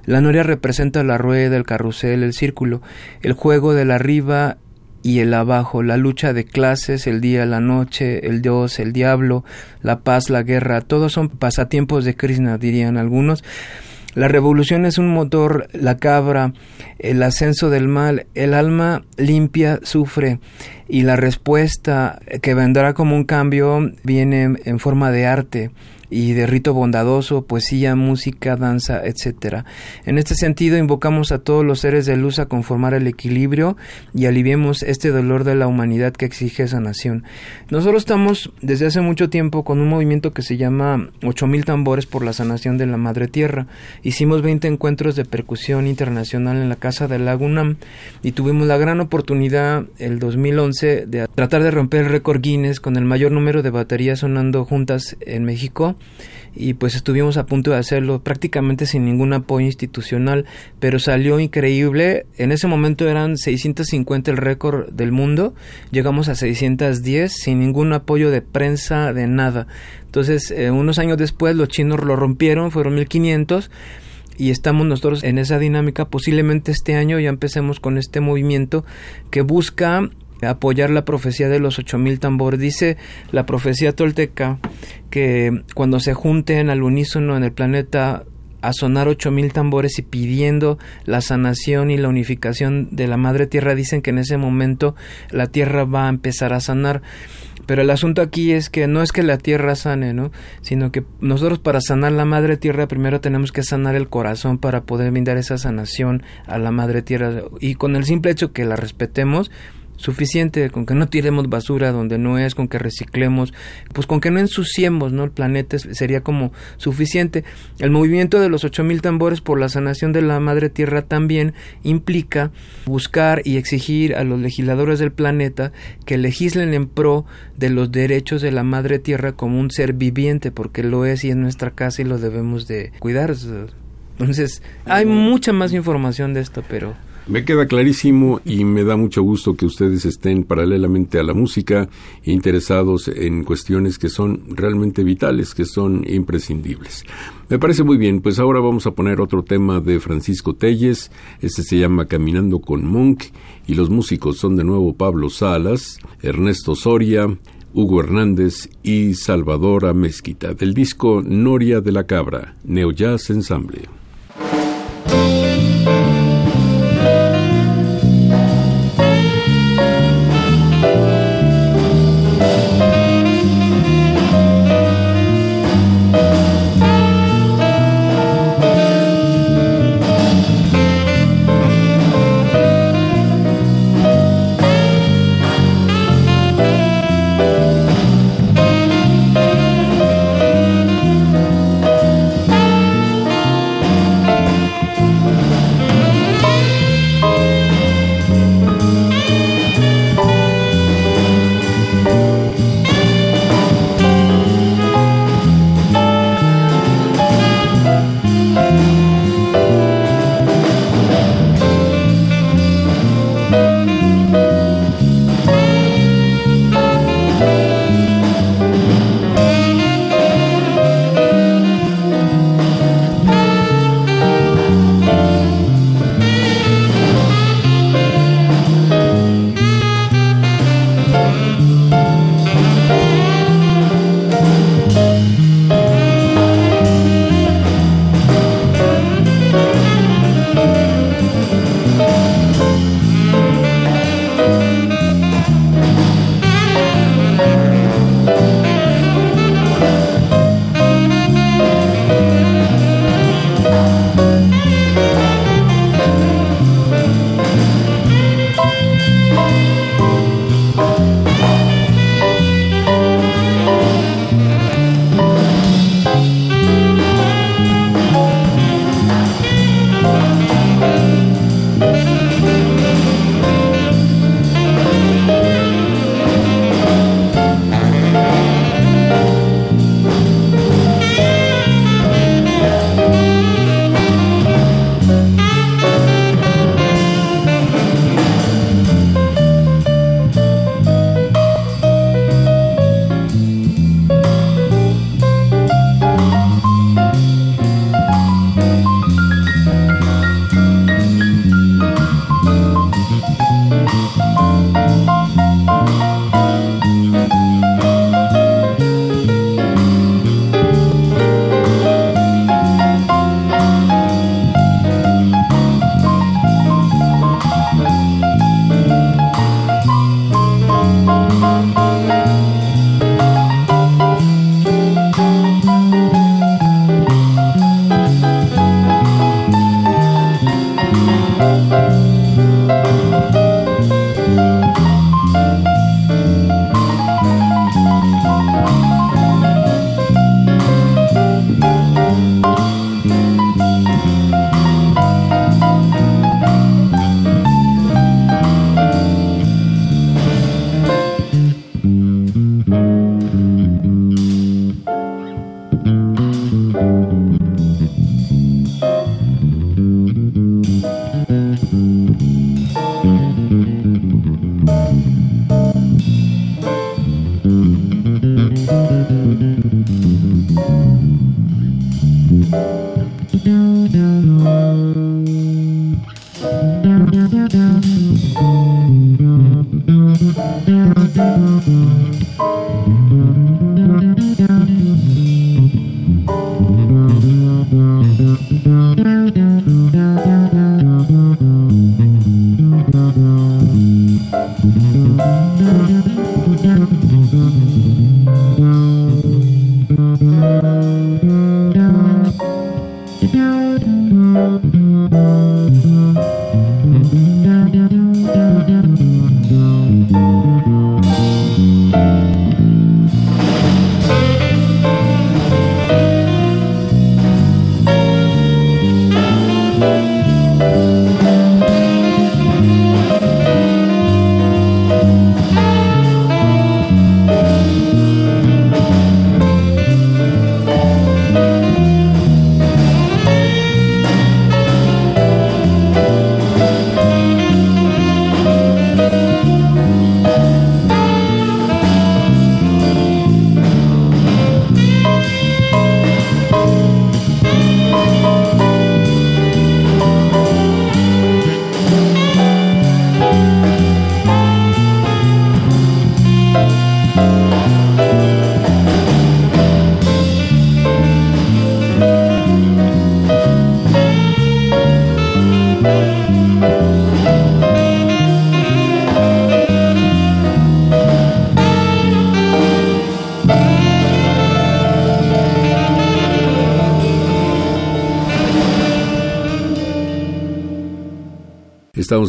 La noria representa la rueda, el carrusel, el círculo, el juego del arriba y el abajo, la lucha de clases, el día, la noche, el dios, el diablo, la paz, la guerra, todos son pasatiempos de Krishna, dirían algunos. La revolución es un motor, la cabra, el ascenso del mal, el alma limpia sufre y la respuesta que vendrá como un cambio viene en forma de arte y de rito bondadoso, poesía, música, danza, etc. En este sentido, invocamos a todos los seres de luz a conformar el equilibrio y aliviemos este dolor de la humanidad que exige esa nación. Nosotros estamos desde hace mucho tiempo con un movimiento que se llama 8000 tambores por la sanación de la madre tierra. Hicimos 20 encuentros de percusión internacional en la Casa de Lagunam y tuvimos la gran oportunidad el 2011 de tratar de romper el récord Guinness con el mayor número de baterías sonando juntas en México y pues estuvimos a punto de hacerlo prácticamente sin ningún apoyo institucional, pero salió increíble. En ese momento eran 650 el récord del mundo, llegamos a 610 sin ningún apoyo de prensa, de nada. Entonces, eh, unos años después los chinos lo rompieron, fueron 1500 y estamos nosotros en esa dinámica. Posiblemente este año ya empecemos con este movimiento que busca apoyar la profecía de los ocho mil tambores. Dice la profecía tolteca que cuando se junten al unísono en el planeta a sonar ocho mil tambores y pidiendo la sanación y la unificación de la madre tierra, dicen que en ese momento la tierra va a empezar a sanar. Pero el asunto aquí es que no es que la tierra sane, ¿no? Sino que nosotros para sanar la madre tierra primero tenemos que sanar el corazón para poder brindar esa sanación a la madre tierra. Y con el simple hecho que la respetemos, suficiente, con que no tiremos basura donde no es, con que reciclemos, pues con que no ensuciemos, ¿no? El planeta sería como suficiente. El movimiento de los ocho mil tambores por la sanación de la madre tierra también implica buscar y exigir a los legisladores del planeta que legislen en pro de los derechos de la madre tierra como un ser viviente, porque lo es y es nuestra casa y lo debemos de cuidar. Entonces, hay mucha más información de esto, pero me queda clarísimo y me da mucho gusto que ustedes estén paralelamente a la música interesados en cuestiones que son realmente vitales, que son imprescindibles. Me parece muy bien, pues ahora vamos a poner otro tema de Francisco Telles, este se llama Caminando con Monk y los músicos son de nuevo Pablo Salas, Ernesto Soria, Hugo Hernández y Salvador Amezquita del disco Noria de la Cabra, Neo Jazz Ensemble.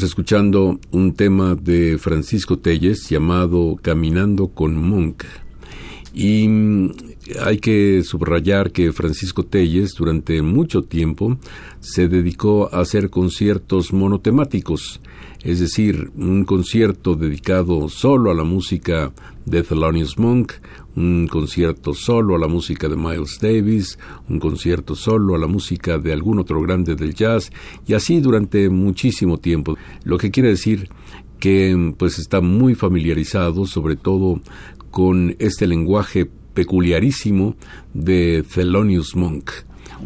Estamos escuchando un tema de Francisco Telles llamado Caminando con Monk. Y mm, hay que subrayar que Francisco Telles durante mucho tiempo se dedicó a hacer conciertos monotemáticos, es decir, un concierto dedicado solo a la música de Thelonious Monk, un concierto solo a la música de Miles Davis, un concierto solo a la música de algún otro grande del jazz, y así durante muchísimo tiempo. Lo que quiere decir que pues está muy familiarizado sobre todo con este lenguaje peculiarísimo de Thelonious Monk,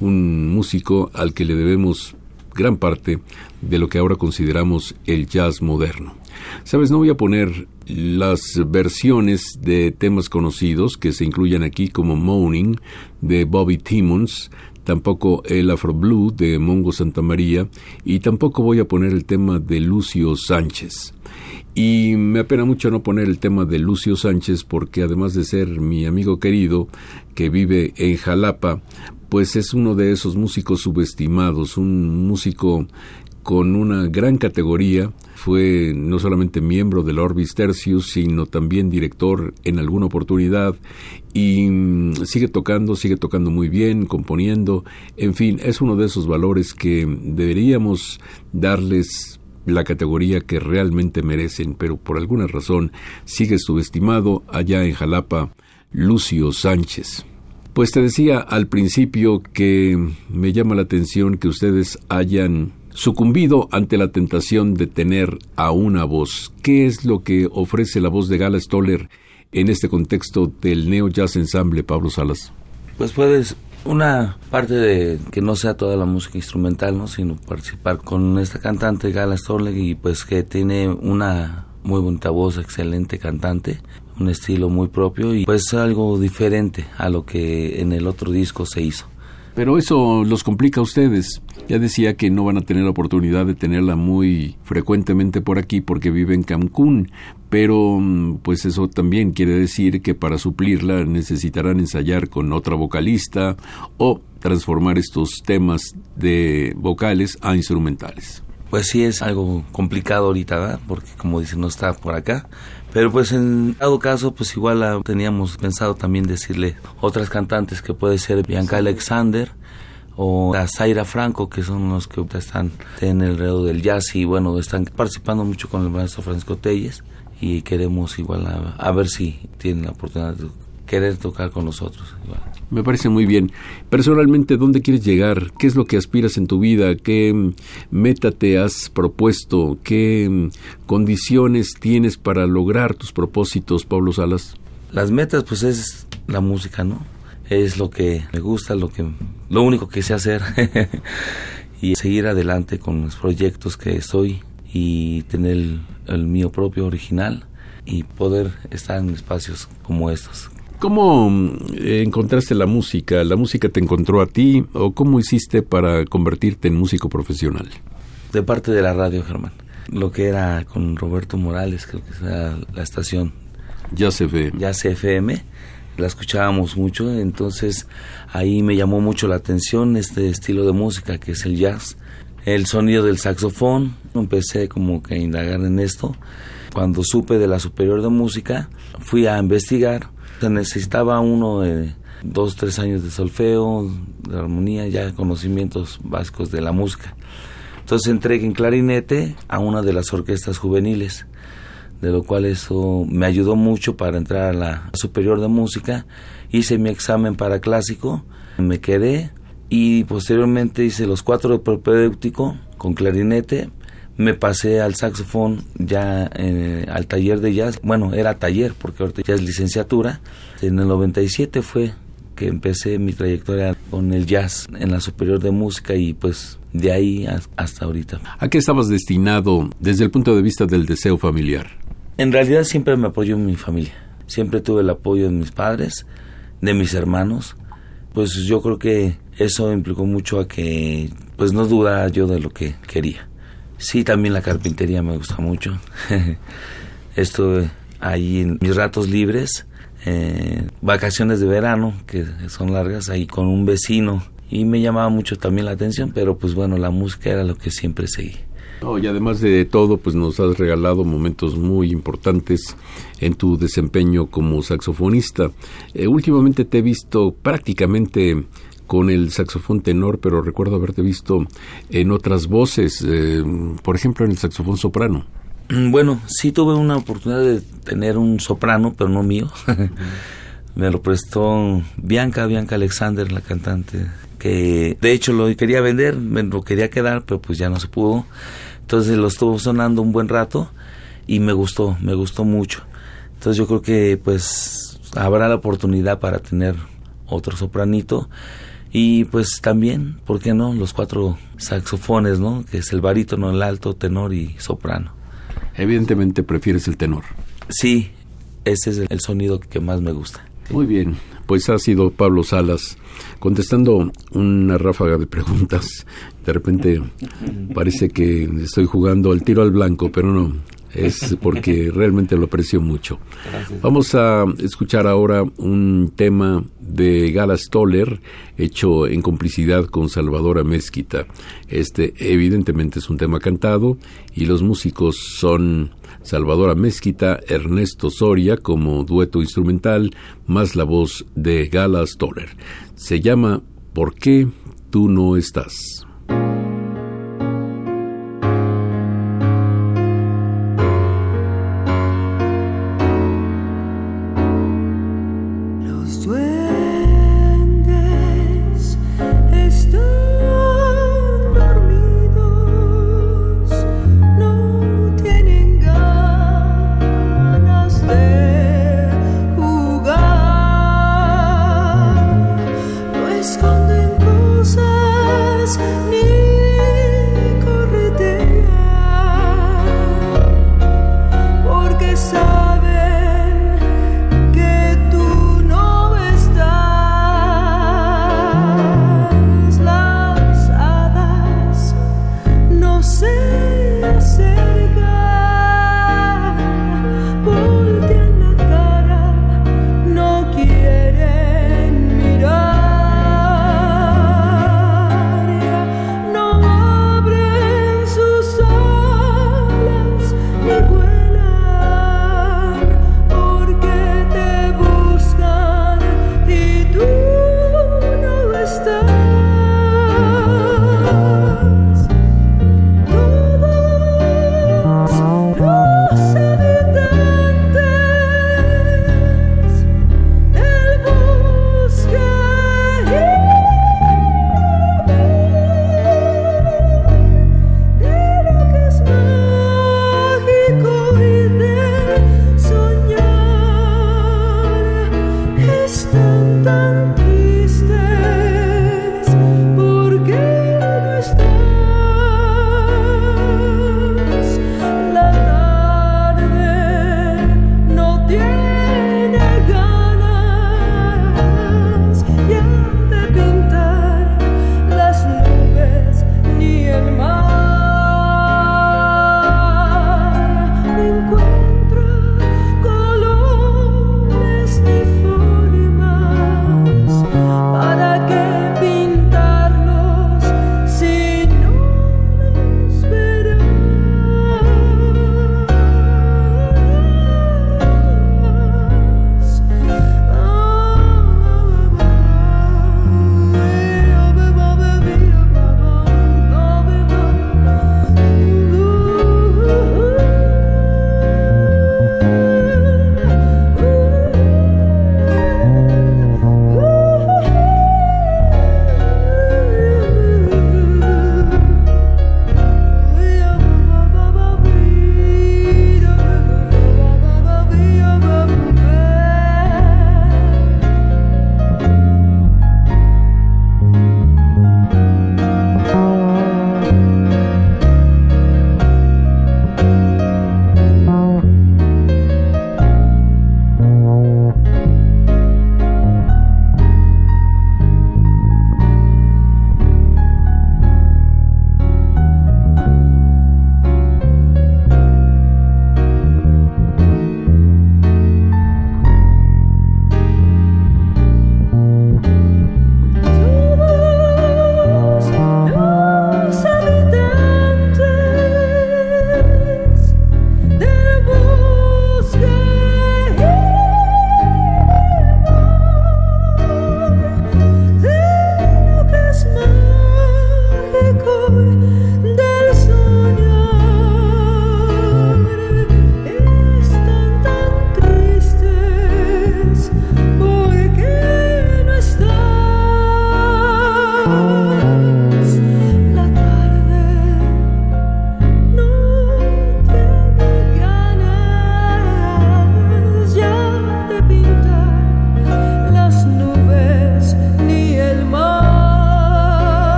un músico al que le debemos gran parte de lo que ahora consideramos el jazz moderno. Sabes, no voy a poner las versiones de temas conocidos que se incluyen aquí como Moaning de Bobby Timmons, tampoco el Afro Blue de Mongo Santamaría y tampoco voy a poner el tema de Lucio Sánchez. Y me apena mucho no poner el tema de Lucio Sánchez porque además de ser mi amigo querido que vive en Jalapa, pues es uno de esos músicos subestimados, un músico con una gran categoría, fue no solamente miembro del Orbis Tercius, sino también director en alguna oportunidad y mm, sigue tocando, sigue tocando muy bien, componiendo, en fin, es uno de esos valores que deberíamos darles la categoría que realmente merecen, pero por alguna razón sigue subestimado allá en Jalapa Lucio Sánchez. Pues te decía al principio que me llama la atención que ustedes hayan sucumbido ante la tentación de tener a una voz. ¿Qué es lo que ofrece la voz de Gala Stoller en este contexto del Neo Jazz Ensemble, Pablo Salas? Pues puedes una parte de que no sea toda la música instrumental, ¿no? sino participar con esta cantante Gala Stoller y pues que tiene una muy bonita voz, excelente cantante, un estilo muy propio y pues algo diferente a lo que en el otro disco se hizo. Pero eso los complica a ustedes. Ya decía que no van a tener la oportunidad de tenerla muy frecuentemente por aquí porque vive en Cancún, pero mm, pues eso también quiere decir que para suplirla necesitarán ensayar con otra vocalista o transformar estos temas de vocales a instrumentales. Pues sí es algo complicado ahorita. Porque como dice, no está por acá. Pero pues en dado caso, pues igual teníamos pensado también decirle otras cantantes que puede ser Bianca Alexander o a Zaira Franco, que son los que están en el redo del jazz y bueno, están participando mucho con el maestro Francisco Telles y queremos igual a, ver si tienen la oportunidad de querer tocar con nosotros. Me parece muy bien. Personalmente, ¿dónde quieres llegar? ¿Qué es lo que aspiras en tu vida? ¿Qué mm, meta te has propuesto? ¿Qué mm, condiciones tienes para lograr tus propósitos, Pablo Salas? Las metas, pues es la música, ¿no? Es lo que me gusta, lo que, lo único que sé hacer y seguir adelante con los proyectos que estoy y tener el, el mío propio original y poder estar en espacios como estos, ¿Cómo mm, encontraste la música? ¿La música te encontró a ti o cómo hiciste para convertirte en músico profesional? De parte de la radio, Germán. Lo que era con Roberto Morales, creo que era la estación. Ya se ve. Ya FM. La escuchábamos mucho, entonces ahí me llamó mucho la atención este estilo de música que es el jazz. El sonido del saxofón, empecé como que a indagar en esto. Cuando supe de la superior de música, fui a investigar necesitaba uno de dos, tres años de solfeo, de armonía, ya conocimientos básicos de la música. Entonces entré en clarinete a una de las orquestas juveniles, de lo cual eso me ayudó mucho para entrar a la superior de música. Hice mi examen para clásico, me quedé y posteriormente hice los cuatro de propedéutico con clarinete me pasé al saxofón ya eh, al taller de jazz. Bueno, era taller porque ahorita ya es licenciatura. En el 97 fue que empecé mi trayectoria con el jazz en la superior de música y pues de ahí hasta ahorita. ¿A qué estabas destinado desde el punto de vista del deseo familiar? En realidad siempre me apoyó mi familia. Siempre tuve el apoyo de mis padres, de mis hermanos. Pues yo creo que eso implicó mucho a que pues no dudara yo de lo que quería. Sí, también la carpintería me gusta mucho. Estuve ahí en mis ratos libres, eh, vacaciones de verano, que son largas, ahí con un vecino. Y me llamaba mucho también la atención, pero pues bueno, la música era lo que siempre seguí. y además de todo, pues nos has regalado momentos muy importantes en tu desempeño como saxofonista. Eh, últimamente te he visto prácticamente con el saxofón tenor, pero recuerdo haberte visto en otras voces, eh, por ejemplo en el saxofón soprano. Mm, bueno, sí tuve una oportunidad de tener un soprano, pero no mío. Me lo prestó Bianca, Bianca Alexander, la cantante, que de hecho lo quería vender, me lo quería quedar, pero pues ya no se pudo. Entonces lo estuvo sonando un buen rato y me gustó, me gustó mucho. Entonces yo creo que pues habrá la oportunidad para tener otro sopranito y pues también, ¿por qué no? Los cuatro saxofones, ¿no? Que es el barítono, el alto, tenor y soprano. Evidentemente prefieres el tenor. Sí, ese es el sonido que más me gusta. Muy bien, pues ha sido Pablo Salas contestando una ráfaga de preguntas. De repente parece que estoy jugando al tiro al blanco, pero no, es porque realmente lo aprecio mucho. Vamos a escuchar ahora un tema de Gala Stoller hecho en complicidad con Salvador Mezquita. Este evidentemente es un tema cantado y los músicos son Salvador Mezquita, Ernesto Soria como dueto instrumental, más la voz de Gala Stoller. Se llama ¿Por qué tú no estás?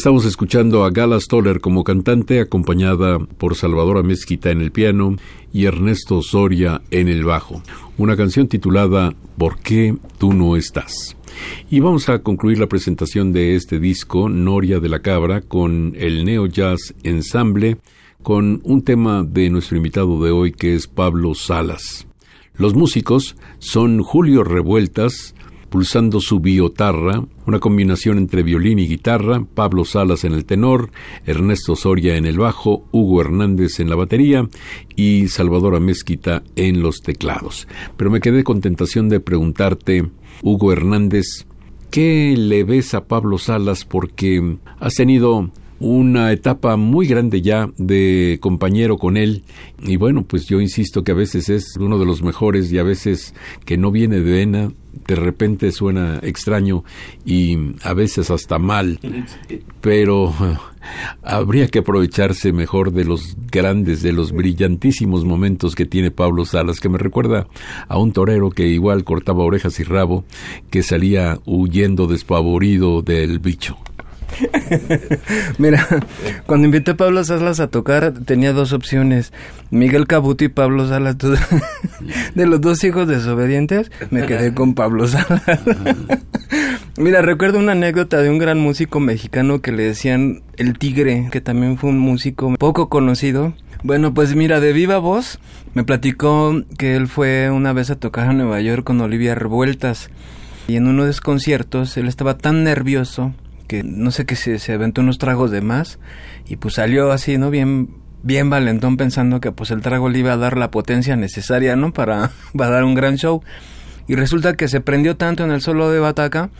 Estamos escuchando a Gala Stoller como cantante, acompañada por Salvador Mezquita en el piano y Ernesto Soria en el bajo. Una canción titulada ¿Por qué tú no estás? Y vamos a concluir la presentación de este disco, Noria de la Cabra, con el Neo Jazz Ensemble, con un tema de nuestro invitado de hoy que es Pablo Salas. Los músicos son Julio Revueltas, pulsando su biotarra, una combinación entre violín y guitarra, Pablo Salas en el tenor, Ernesto Soria en el bajo, Hugo Hernández en la batería y Salvador Amezquita en los teclados. Pero me quedé con tentación de preguntarte, Hugo Hernández, ¿qué le ves a Pablo Salas porque has tenido una etapa muy grande ya de compañero con él y bueno pues yo insisto que a veces es uno de los mejores y a veces que no viene de vena de repente suena extraño y a veces hasta mal, pero habría que aprovecharse mejor de los grandes, de los brillantísimos momentos que tiene Pablo Salas, que me recuerda a un torero que igual cortaba orejas y rabo, que salía huyendo despavorido del bicho. Mira, cuando invité a Pablo Salas a tocar, tenía dos opciones. Miguel Cabuto y Pablo Salas. De los dos hijos desobedientes, me quedé con Pablo Salas. Mira, recuerdo una anécdota de un gran músico mexicano que le decían El Tigre, que también fue un músico poco conocido. Bueno, pues mira, de viva voz me platicó que él fue una vez a tocar a Nueva York con Olivia Revueltas. Y en uno de esos conciertos él estaba tan nervioso que no sé qué se, se aventó unos tragos de más y pues salió así, ¿no? Bien bien valentón pensando que pues el trago le iba a dar la potencia necesaria, ¿no? Para, para dar un gran show. Y resulta que se prendió tanto en el solo de Bataca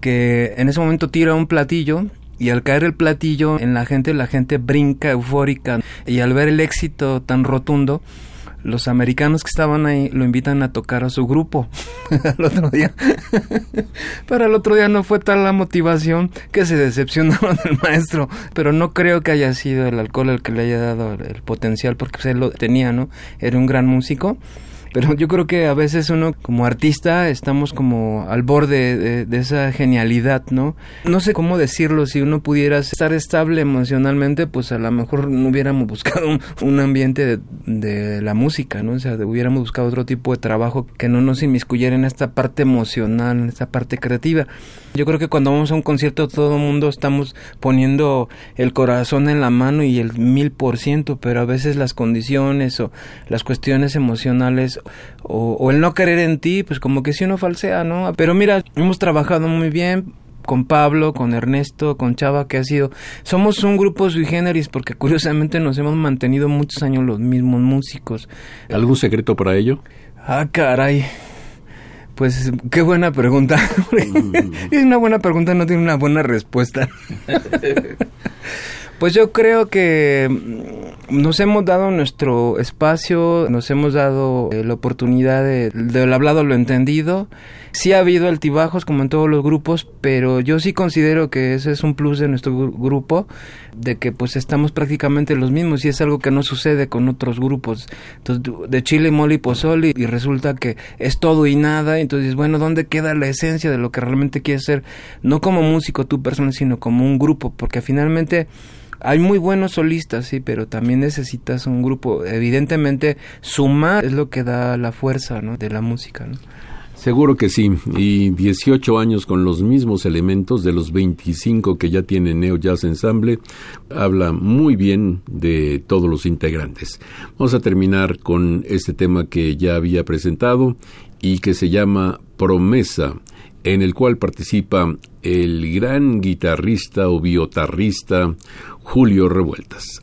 que en ese momento tira un platillo y al caer el platillo en la gente, la gente brinca eufórica y al ver el éxito tan rotundo, los americanos que estaban ahí lo invitan a tocar a su grupo al otro día. Pero el otro día no fue tal la motivación que se decepcionaron del maestro. Pero no creo que haya sido el alcohol el que le haya dado el potencial, porque él lo tenía, ¿no? Era un gran músico pero yo creo que a veces uno como artista estamos como al borde de, esa genialidad, ¿no? No sé cómo decirlo, si uno pudiera estar estable emocionalmente, pues a lo mejor no hubiéramos buscado un, ambiente de, la música, ¿no? O sea, hubiéramos buscado otro tipo de trabajo que no nos inmiscuyera en esta parte emocional, en esta parte creativa. Yo creo que cuando vamos a un concierto todo el mundo estamos poniendo el corazón en la mano y el mil por ciento, pero a veces las condiciones o las cuestiones emocionales o, el no querer en ti, pues como que si uno falsea, ¿no? Pero mira, hemos trabajado muy bien, con Pablo, con Ernesto, con Chava, que ha sido... Somos un grupo sui generis porque curiosamente nos hemos mantenido muchos años los mismos músicos. ¿Algún secreto para ello? Ah, caray. Pues qué buena pregunta. es una buena pregunta, no tiene una buena respuesta. pues yo creo que nos hemos dado nuestro espacio, nos hemos dado eh, la oportunidad de, del hablado lo entendido. Sí ha habido altibajos como en todos los grupos, pero yo sí considero que ese es un plus de nuestro grupo, de que pues estamos prácticamente los mismos y es algo que no sucede con otros grupos. Entonces, de Chile, Mole y Pozole y resulta que es todo y nada, entonces bueno, ¿dónde queda la esencia de lo que realmente quieres ser? No como músico tu persona, sino como un grupo, porque finalmente hay muy buenos solistas, sí, pero también necesitas un grupo. Evidentemente, sumar es lo que da la fuerza ¿no? de la música. ¿no? Seguro que sí, y 18 años con los mismos elementos de los 25 que ya tiene Neo Jazz Ensemble, habla muy bien de todos los integrantes. Vamos a terminar con este tema que ya había presentado y que se llama Promesa en el cual participa el gran guitarrista o biotarrista Julio Revueltas.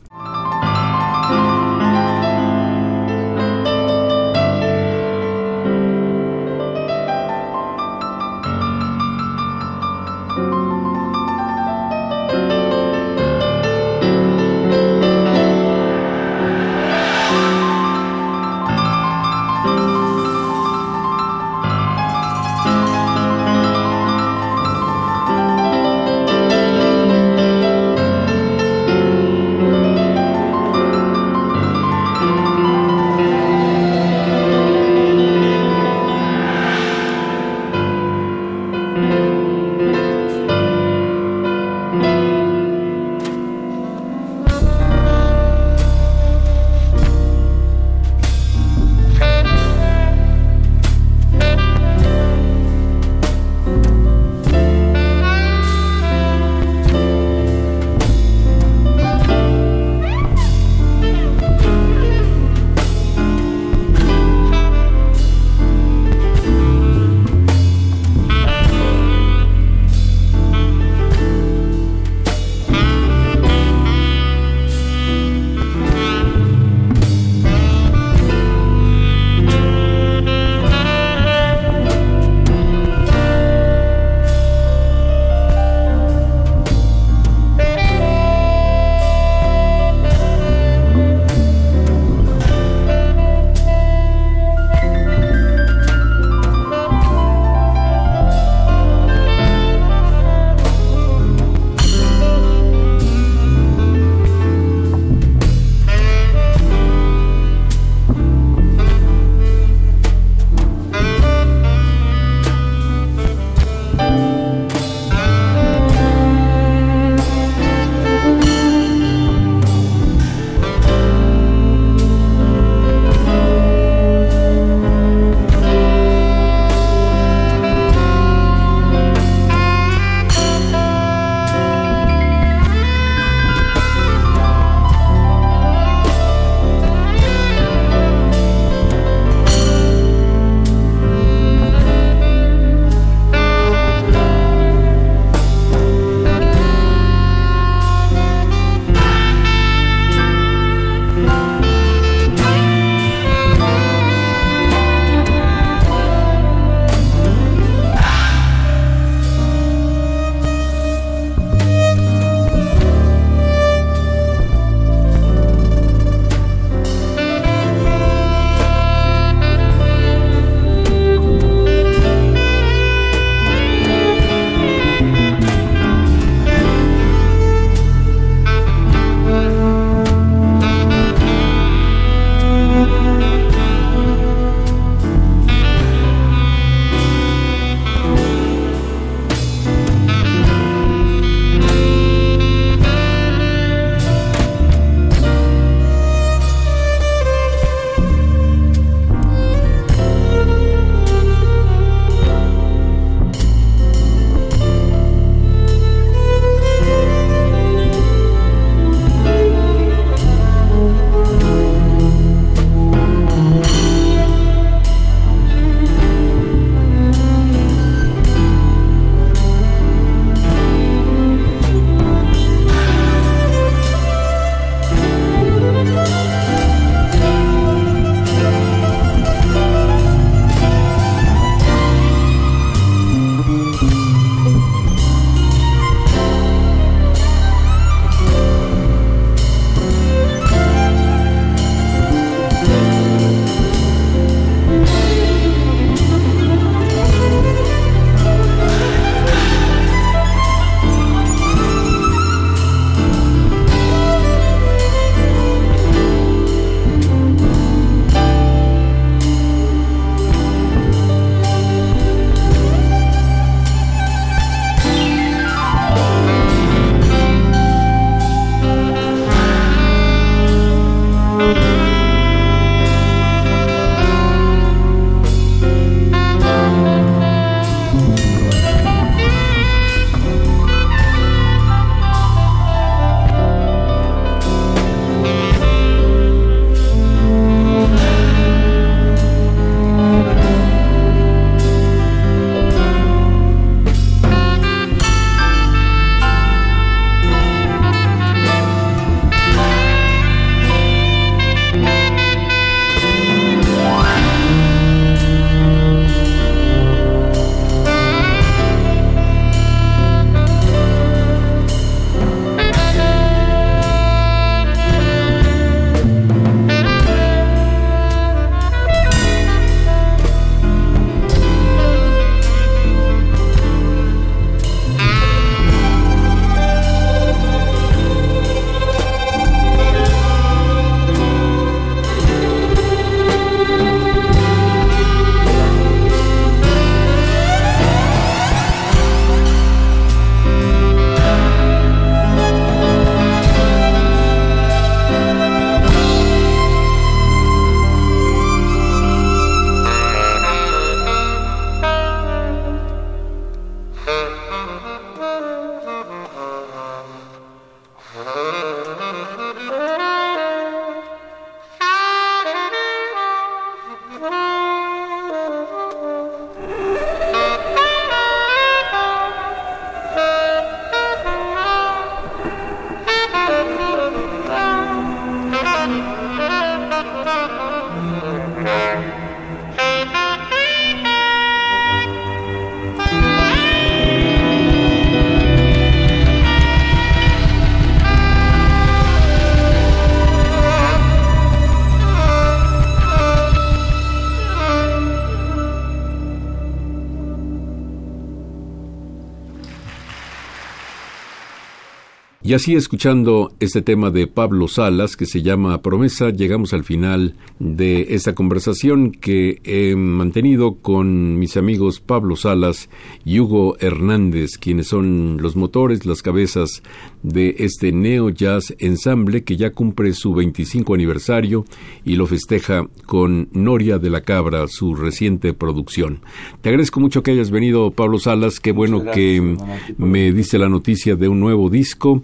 Y así escuchando este tema de Pablo Salas que se llama Promesa, llegamos al final de esta conversación que he mantenido con mis amigos Pablo Salas y Hugo Hernández, quienes son los motores, las cabezas de este Neo Jazz Ensemble que ya cumple su 25 aniversario y lo festeja con Noria de la Cabra, su reciente producción. Te agradezco mucho que hayas venido, Pablo Salas, qué bueno que me diste la noticia de un nuevo disco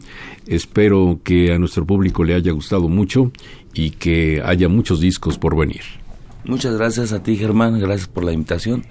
Espero que a nuestro público le haya gustado mucho y que haya muchos discos por venir. Muchas gracias a ti, Germán. Gracias por la invitación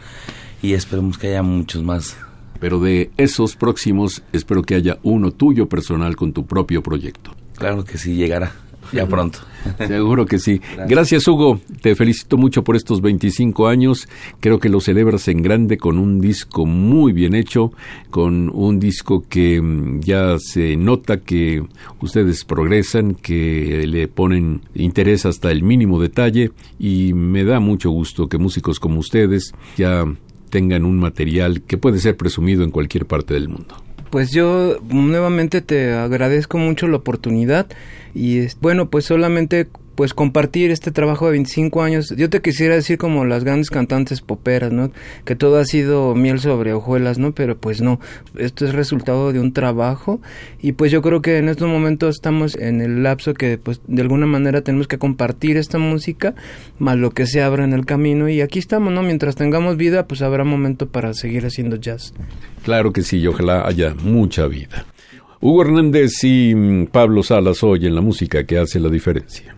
y esperemos que haya muchos más. Pero de esos próximos, espero que haya uno tuyo personal con tu propio proyecto. Claro que sí, llegará. Ya pronto. Seguro que sí. Gracias. Hugo. Te felicito mucho por estos 25 años. Creo que lo celebras en grande con un disco muy bien hecho, con un disco que mm, ya se nota que ustedes progresan, que le ponen interés hasta el mínimo detalle y me da mucho gusto que músicos como ustedes ya tengan un material que puede ser presumido en cualquier parte del mundo. Pues yo nuevamente te agradezco mucho la oportunidad y bueno, pues solamente pues compartir este trabajo de 25 años. Yo te quisiera decir como las grandes cantantes poperas, ¿no? Que todo ha sido miel sobre hojuelas, ¿no? Pero pues no, esto es resultado de un trabajo y pues yo creo que en estos momentos estamos en el lapso que pues de alguna manera tenemos que compartir esta música más lo que se abra en el camino y aquí estamos, ¿no? Mientras tengamos vida, pues habrá momento para seguir haciendo jazz. Claro que sí, y ojalá haya mucha vida. Hugo Hernández y mm, Pablo Salas hoy en la música que hace la diferencia.